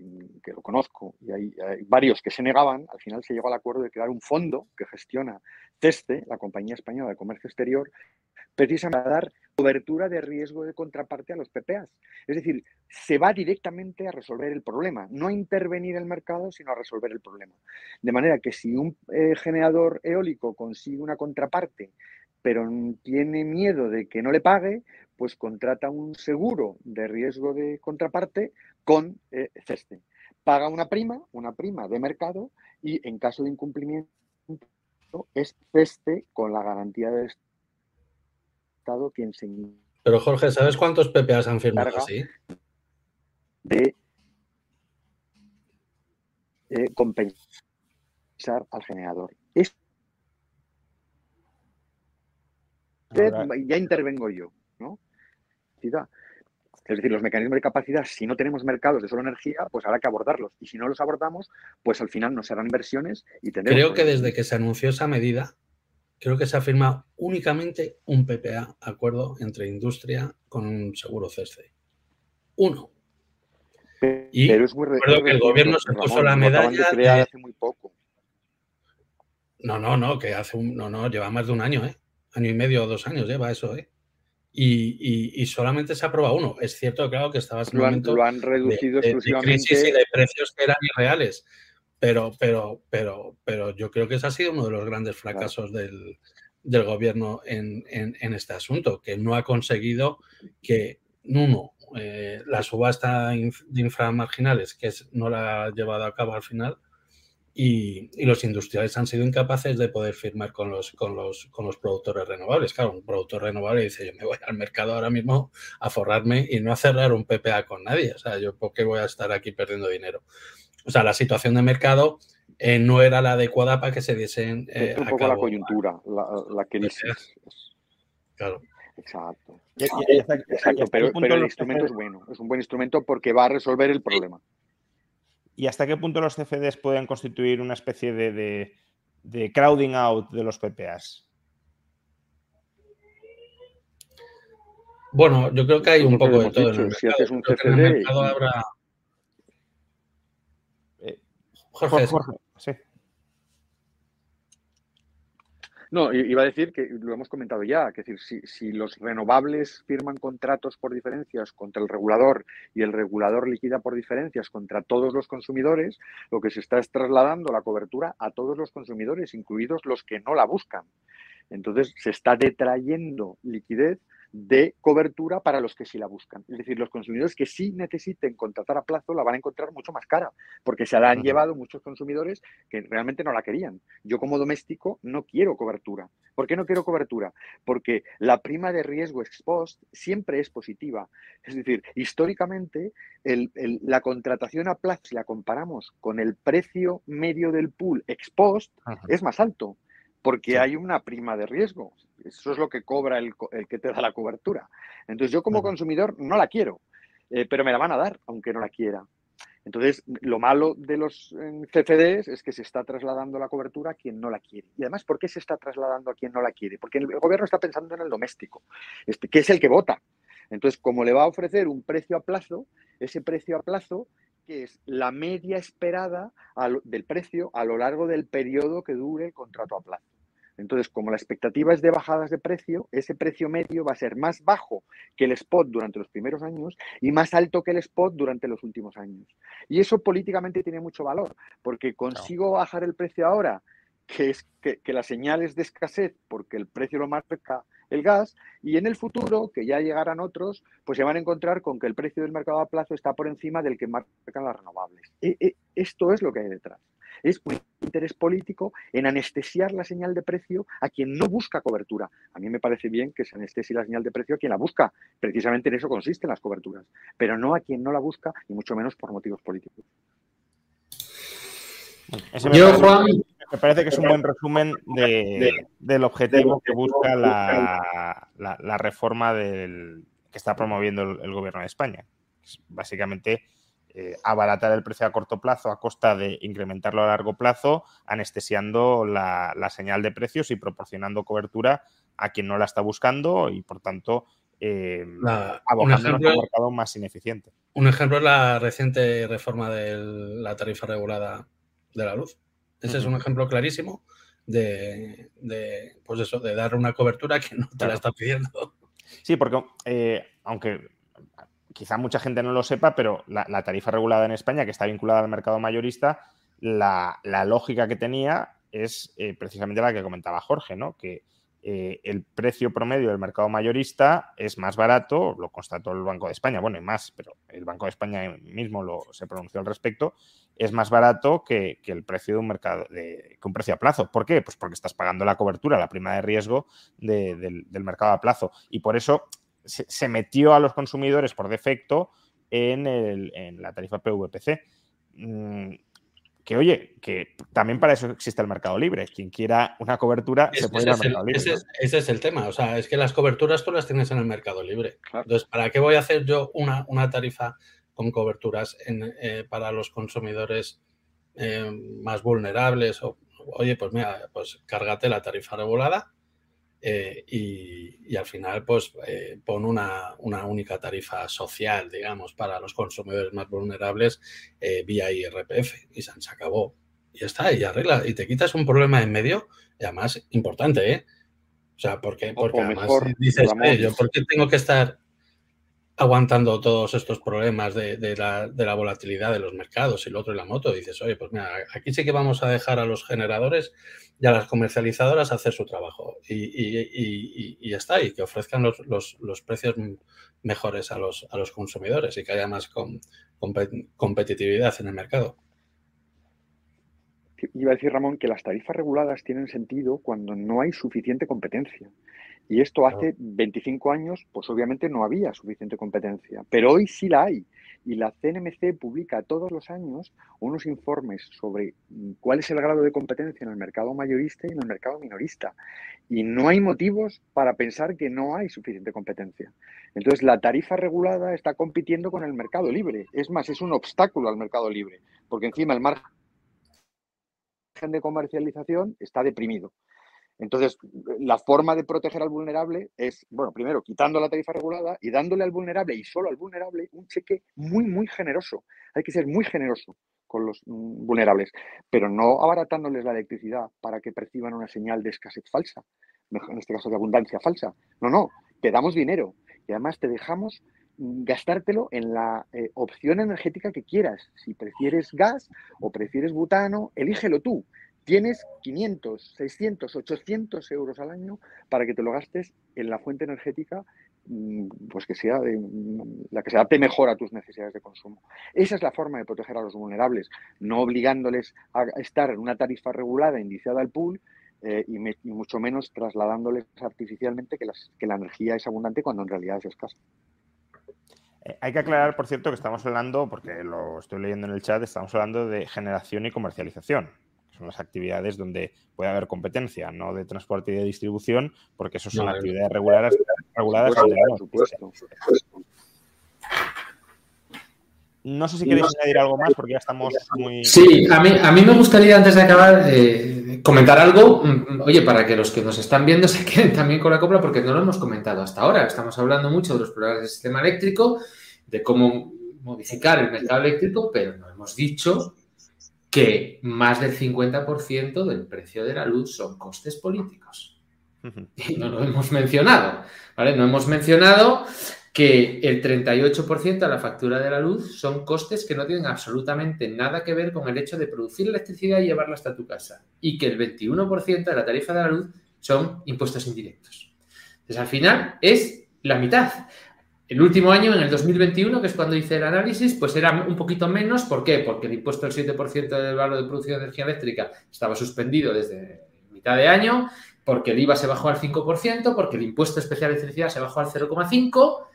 que lo conozco, y hay, varios que se negaban, al final se llegó al acuerdo de crear un fondo que gestiona TESTE, la compañía española de comercio exterior, precisamente para dar cobertura de riesgo de contraparte a los PPAs. Es decir, se va directamente a resolver el problema, no a intervenir el mercado, sino a resolver el problema. De manera que si un eh, generador eólico consigue una contraparte, pero tiene miedo de que no le pague, pues contrata un seguro de riesgo de contraparte con eh, CESTE. Paga una prima, una prima de mercado, y en caso de incumplimiento es CESTE con la garantía del Estado quien se Pero Jorge, ¿sabes cuántos PPAs han firmado así? De eh, compensar al generador. Ya intervengo yo, ¿no? Es decir, los mecanismos de capacidad, si no tenemos mercados de solo energía, pues habrá que abordarlos. Y si no los abordamos, pues al final no serán inversiones y tendremos... Creo que desde que se anunció esa medida, creo que se ha firmado únicamente un PPA, acuerdo entre industria con un seguro CESCE. Uno. Y pero es muy recuerdo que el gobierno se puso la medalla. De... hace muy poco. No, no, no, que hace un. No, no, lleva más de un año, ¿eh? Año y medio o dos años lleva eso, ¿eh? Y, y, solamente se aprueba uno. Es cierto, claro, que estaba en un momento lo han reducido de, exclusivamente. crisis y de precios que eran irreales. Pero, pero, pero, pero yo creo que ese ha sido uno de los grandes fracasos del, del, gobierno en, en, en, este asunto, que no ha conseguido que, uno, eh, la subasta de inframarginales, que es, no la ha llevado a cabo al final, y, y, los industriales han sido incapaces de poder firmar con los, con, los, con los productores renovables. Claro, un productor renovable dice, yo me voy al mercado ahora mismo a forrarme y no a cerrar un PPA con nadie. O sea, yo por qué voy a estar aquí perdiendo dinero. O sea, la situación de mercado eh, no era la adecuada para que se diesen... Eh, un poco la coyuntura, la, la crisis. Claro. Exacto. Exacto. Pero, pero, el instrumento es bueno, es un buen instrumento porque va a resolver el problema. ¿Y hasta qué punto los CFDs pueden constituir una especie de, de, crowding out de los PPAs? Bueno, yo creo que hay un poco de todo. en el si haces un CFD. habrá... Eh, Jorge, Jorge, sí. No, iba a decir que lo hemos comentado ya, que decir, si, si, los renovables firman contratos por diferencias contra el regulador y el regulador liquida por diferencias contra todos los consumidores, lo que se está es trasladando la cobertura a todos los consumidores, incluidos los que no la buscan. Entonces se está detrayendo liquidez de cobertura para los que sí la buscan. Es decir, los consumidores que sí necesiten contratar a plazo la van a encontrar mucho más cara, porque se la han llevado muchos consumidores que realmente no la querían. Yo como doméstico no quiero cobertura. ¿Por qué no quiero cobertura? Porque la prima de riesgo ex post siempre es positiva. Es decir, históricamente la contratación a plazo, si la comparamos con el precio medio del pool ex post, es más alto porque hay una prima de riesgo. Eso es lo que cobra el, que te da la cobertura. Entonces yo como consumidor no la quiero, eh, pero me la van a dar aunque no la quiera. Entonces, lo malo de los CFDs es que se está trasladando la cobertura a quien no la quiere. Y además, ¿por qué se está trasladando a quien no la quiere? Porque el gobierno está pensando en el doméstico, este, que es el que vota. Entonces, como le va a ofrecer un precio a plazo, ese precio a plazo que es la media esperada del precio a lo largo del periodo que dure el contrato a plazo. Entonces, como la expectativa es de bajadas de precio, ese precio medio va a ser más bajo que el spot durante los primeros años y más alto que el spot durante los últimos años. Y eso políticamente tiene mucho valor, porque consigo bajar el precio ahora, que es que, que la señal es de escasez porque el precio lo marca el gas y en el futuro, que ya llegarán otros, pues se van a encontrar con que el precio del mercado a plazo está por encima del que marcan las renovables. E, e, esto es lo que hay detrás es un interés político en anestesiar la señal de precio a quien no busca cobertura. A mí me parece bien que se anestesie la señal de precio a quien la busca. Precisamente en eso consisten las coberturas, pero no a quien no la busca y mucho menos por motivos políticos. Yo, Juan, me parece que es un buen resumen del objetivo que busca la, reforma del, que está promoviendo el, gobierno de España. básicamente eh, abaratar el precio a corto plazo a costa de incrementarlo a largo plazo, anestesiando la, señal de precios y proporcionando cobertura a quien no la está buscando y, por tanto, eh, abocando a un mercado más ineficiente. Un ejemplo es la reciente reforma de la tarifa regulada de la luz. Ese es un ejemplo clarísimo de, pues eso, de dar una cobertura que no te la está pidiendo. Sí, porque eh, aunque quizá mucha gente no lo sepa, pero la, tarifa regulada en España, que está vinculada al mercado mayorista, la, lógica que tenía es eh, precisamente la que comentaba Jorge, ¿no? Que eh, el precio promedio del mercado mayorista es más barato, lo constató el Banco de España, bueno, y más, pero el Banco de España mismo se pronunció al respecto, es más barato que, el precio de un mercado, de, un precio a plazo. ¿Por qué? Pues porque estás pagando la cobertura, la prima de riesgo del, del mercado a plazo. Y por eso se, metió a los consumidores por defecto en, la tarifa PVPC. Mm, que oye, que también para eso existe el mercado libre. Quien quiera una cobertura se puede ir al mercado libre. Ese es, el tema. O sea, es que las coberturas tú las tienes en el mercado libre. Entonces, ¿para qué voy a hacer yo una, tarifa con coberturas eh, para los consumidores eh, más vulnerables? O, oye, pues mira, pues cárgate la tarifa regulada eh, y, al final pues eh, pone una, única tarifa social, digamos, para los consumidores más vulnerables vía IRPF y se, acabó. Y ya está, y arregla, y te quitas un problema en medio, y además importante, ¿eh? O sea, porque, porque además dices, yo, ¿por qué tengo que estar aguantando todos estos problemas de, la, volatilidad de los mercados y lo otro y la moto, dices, oye, pues mira, aquí sí que vamos a dejar a los generadores y a las comercializadoras hacer su trabajo y, ya está, y que ofrezcan los, precios mejores a los, a los consumidores y que haya más competitividad en el mercado. Iba a decir, Ramón, que las tarifas reguladas tienen sentido cuando no hay suficiente competencia. Y esto hace 25 años, pues obviamente no había suficiente competencia, pero hoy sí la hay. Y la CNMC publica todos los años unos informes sobre cuál es el grado de competencia en el mercado mayorista y en el mercado minorista. Y no hay motivos para pensar que no hay suficiente competencia. Entonces, la tarifa regulada está compitiendo con el mercado libre. Es más, es un obstáculo al mercado libre, porque encima el margen de comercialización está deprimido. Entonces, la forma de proteger al vulnerable es, bueno, primero quitando la tarifa regulada y dándole al vulnerable y solo al vulnerable un cheque muy, muy generoso. Hay que ser muy generoso con los mm, vulnerables, pero no abaratándoles la electricidad para que perciban una señal de escasez falsa, en este caso de abundancia falsa. No, no, te damos dinero y además te dejamos gastártelo en la eh, opción energética que quieras. Si prefieres gas o prefieres butano, elígelo tú tienes 500, 600, 800 euros al año para que te lo gastes en la fuente energética mm, pues que sea mm, la que se adapte mejor a tus necesidades de consumo. Esa es la forma de proteger a los vulnerables, no obligándoles a estar en una tarifa regulada indiciada al pool eh, y, mucho menos trasladándoles artificialmente que, que la energía es abundante cuando en realidad es escasa. Eh, hay que aclarar, por cierto, que estamos hablando, porque lo estoy leyendo en el chat, estamos hablando de generación y comercialización son las actividades donde puede haber competencia, no de transporte y de distribución, porque eso son actividades reguladas, reguladas no sé si queréis añadir algo más porque ya estamos muy... Sí, a mí, a mí me gustaría antes de acabar eh, comentar algo, mm, oye, para que los que nos están viendo se queden también con la copla porque no lo hemos comentado hasta ahora. Estamos hablando mucho de los problemas del sistema eléctrico, de cómo modificar el mercado eléctrico, pero no hemos dicho que más del 50% del precio de la luz son costes políticos. Y no lo hemos mencionado, ¿vale? No hemos mencionado que el 38% de la factura de la luz son costes que no tienen absolutamente nada que ver con el hecho de producir electricidad y llevarla hasta tu casa. Y que el 21% de la tarifa de la luz son impuestos indirectos. Entonces, al final es la mitad. El último año, en el 2021, que es cuando hice el análisis, pues era un poquito menos. ¿Por qué? Porque el impuesto del 7% del valor de producción de energía eléctrica estaba suspendido desde mitad de año, porque el IVA se bajó al 5%, porque el impuesto especial de electricidad se bajó al 0,5%,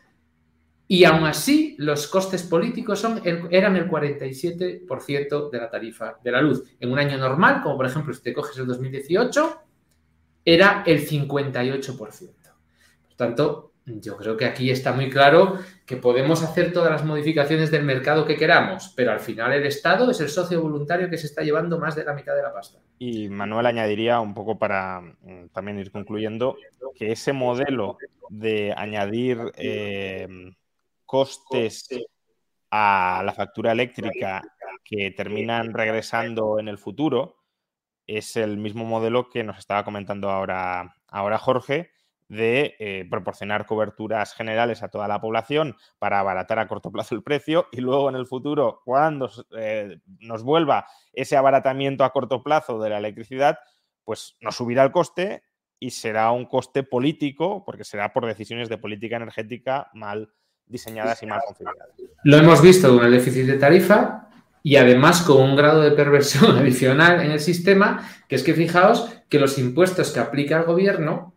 y aún así los costes políticos son eran el 47% de la tarifa de la luz. En un año normal, como por ejemplo si te coges el 2018, era el 58%. Por tanto, yo creo que aquí está muy claro que podemos hacer todas las modificaciones del mercado que queramos, pero al final el Estado es el socio voluntario que se está llevando más de la mitad de la pasta. Y Manuel añadiría un poco para mm, también ir concluyendo que ese modelo de añadir eh, costes a la factura eléctrica que terminan regresando en el futuro es el mismo modelo que nos estaba comentando ahora, ahora Jorge de eh, proporcionar coberturas generales a toda la población para abaratar a corto plazo el precio y luego en el futuro, cuando eh, nos vuelva ese abaratamiento a corto plazo de la electricidad, pues nos subirá el coste y será un coste político, porque será por decisiones de política energética mal diseñadas y mal configuradas. Lo hemos visto con el déficit de tarifa y además con un grado de perversión adicional en el sistema, que es que fijaos que los impuestos que aplica el gobierno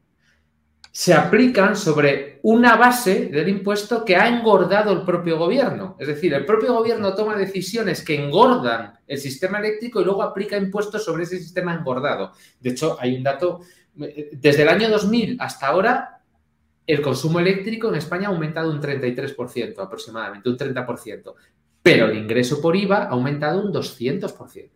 se aplican sobre una base del impuesto que ha engordado el propio gobierno. Es decir, el propio gobierno toma decisiones que engordan el sistema eléctrico y luego aplica impuestos sobre ese sistema engordado. De hecho, hay un dato, desde el año 2000 hasta ahora, el consumo eléctrico en España ha aumentado un 33% aproximadamente, un 30%, pero el ingreso por IVA ha aumentado un 200%.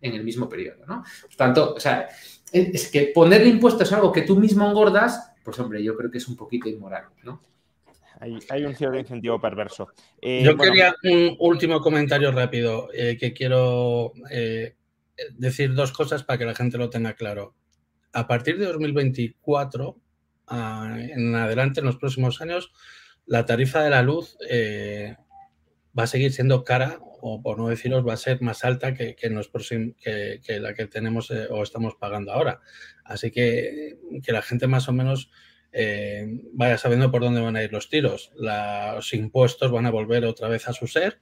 en el mismo periodo, ¿no? Por tanto, o sea, es que ponerle impuestos a algo que tú mismo engordas, pues hombre, yo creo que es un poquito inmoral, ¿no? Hay, un cierto incentivo perverso. Eh, yo quería un último comentario rápido eh, que quiero eh, decir dos cosas para que la gente lo tenga claro. A partir de 2024, en adelante, en los próximos años, la tarifa de la luz va a seguir siendo cara, o por no deciros, va a ser más alta que, la que tenemos eh, o estamos pagando ahora. Así que la gente más o menos eh, vaya sabiendo por dónde van a ir los tiros. los impuestos van a volver otra vez a su ser.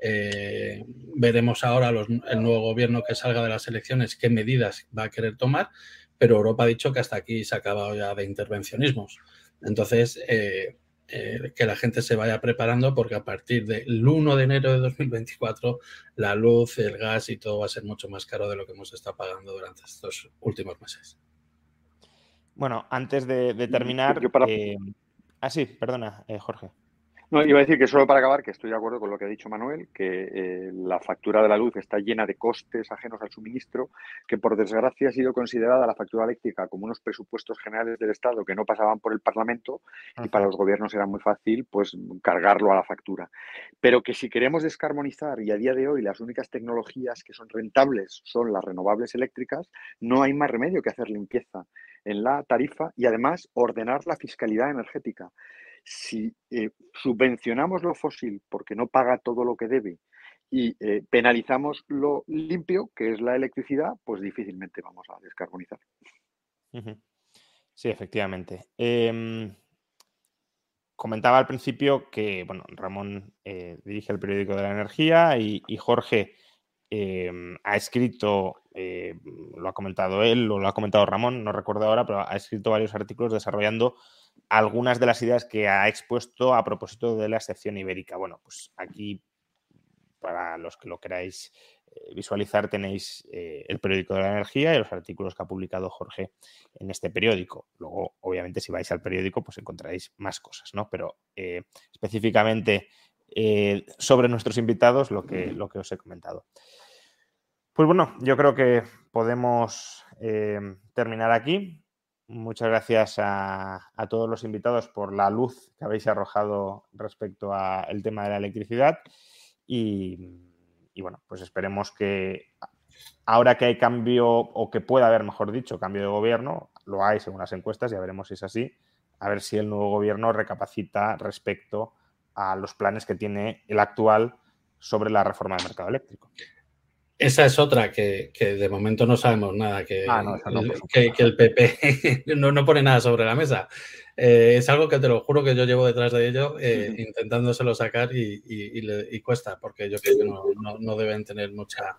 Eh, veremos ahora el nuevo gobierno que salga de las elecciones qué medidas va a querer tomar, pero Europa ha dicho que hasta aquí se ha acabado ya de intervencionismos. Entonces, eh, que la gente se vaya preparando porque a partir del 1 de enero de 2024 la luz, el gas y todo va a ser mucho más caro de lo que hemos estado pagando durante estos últimos meses. Bueno, antes de, terminar... Eh, ah, sí, perdona, eh, Jorge. No, iba a decir que solo para acabar, que estoy de acuerdo con lo que ha dicho Manuel, que eh, la factura de la luz está llena de costes ajenos al suministro, que por desgracia ha sido considerada la factura eléctrica como unos presupuestos generales del Estado que no pasaban por el Parlamento y para los gobiernos era muy fácil pues cargarlo a la factura. Pero que si queremos descarbonizar y a día de hoy las únicas tecnologías que son rentables son las renovables eléctricas, no hay más remedio que hacer limpieza en la tarifa y además ordenar la fiscalidad energética si eh, subvencionamos lo fósil porque no paga todo lo que debe y eh, penalizamos lo limpio, que es la electricidad, pues difícilmente vamos a descarbonizar. Sí, efectivamente. Em, comentaba al principio que, bueno, Ramón eh, dirige el periódico de la energía y, Jorge em, ha escrito, lo ha comentado él o lo ha comentado Ramón, no recuerdo ahora, pero ha escrito varios artículos desarrollando algunas de las ideas que ha expuesto a propósito de la excepción ibérica. Bueno, pues aquí, para los que lo queráis eh, visualizar, tenéis eh, el periódico de la energía y los artículos que ha publicado Jorge en este periódico. Luego, obviamente, si vais al periódico, pues encontraréis más cosas, ¿no? Pero eh, específicamente sobre nuestros invitados, lo que, lo que os he comentado. Pues bueno, yo creo que podemos terminar aquí. Muchas gracias a, todos los invitados por la luz que habéis arrojado respecto al tema de la electricidad. Y, bueno, pues esperemos que ahora que hay cambio, o que pueda haber, mejor dicho, cambio de gobierno, lo hay según las encuestas, ya veremos si es así, a ver si el nuevo gobierno recapacita respecto a los planes que tiene el actual sobre la reforma del mercado eléctrico. Esa es otra que, de momento no sabemos nada, que, ah, que, el PP no, pone nada sobre la mesa. Eh, es algo que te lo juro que yo llevo detrás de ello eh, intentándoselo sacar y, cuesta, porque yo creo que no, deben tener mucha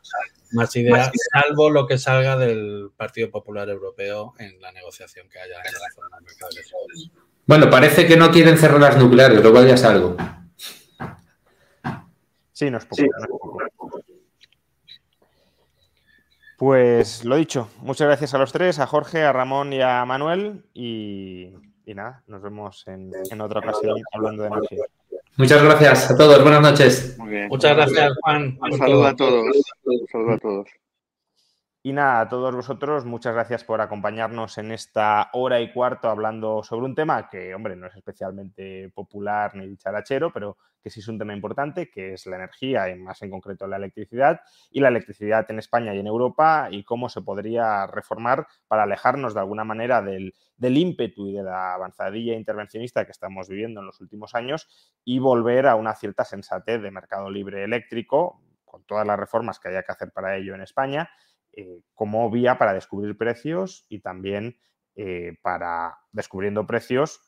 más idea, salvo lo que salga del Partido Popular Europeo en la negociación que haya en la zona del mercado de Bueno, parece que no quieren cerrar las nucleares, luego ya salgo. Sí, no es poco. Pues lo dicho, muchas gracias a los tres, a Jorge, a Ramón y a Manuel. Y, nada, nos vemos en, otra ocasión hablando de energía. Muchas gracias a todos, buenas noches. Muchas gracias, Juan. Un saludo a todos. Un saludo a todos. Y nada, a todos vosotros, muchas gracias por acompañarnos en esta hora y cuarto hablando sobre un tema que, hombre, no es especialmente popular ni dicharachero, pero que sí es un tema importante, que es la energía, y más en concreto la electricidad, y la electricidad en España y en Europa, y cómo se podría reformar para alejarnos de alguna manera del, del ímpetu y de la avanzadilla intervencionista que estamos viviendo en los últimos años y volver a una cierta sensatez de mercado libre eléctrico, con todas las reformas que haya que hacer para ello en España eh, como vía para descubrir precios y también eh, para, descubriendo precios,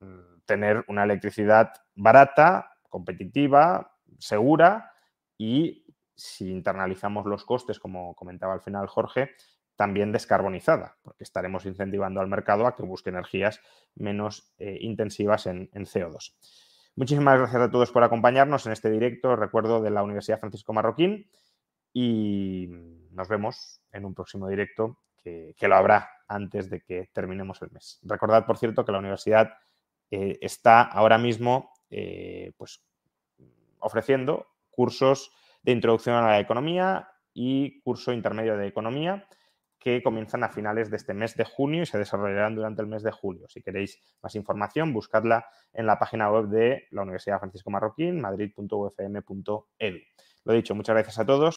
mm, tener una electricidad barata, competitiva, segura y si internalizamos los costes, como comentaba al final Jorge, también descarbonizada, porque estaremos incentivando al mercado a que busque energías menos eh, intensivas en, en, CO2. Muchísimas gracias a todos por acompañarnos en este directo, recuerdo, de la Universidad Francisco Marroquín y nos vemos en un próximo directo que, lo habrá antes de que terminemos el mes. Recordad, por cierto, que la universidad eh, está ahora mismo eh, pues, ofreciendo cursos de introducción a la economía y curso intermedio de economía que comienzan a finales de este mes de junio y se desarrollarán durante el mes de julio. Si queréis más información, buscadla en la página web de la Universidad Francisco Marroquín, madrid.ufm.edu. Lo dicho, muchas gracias a todos.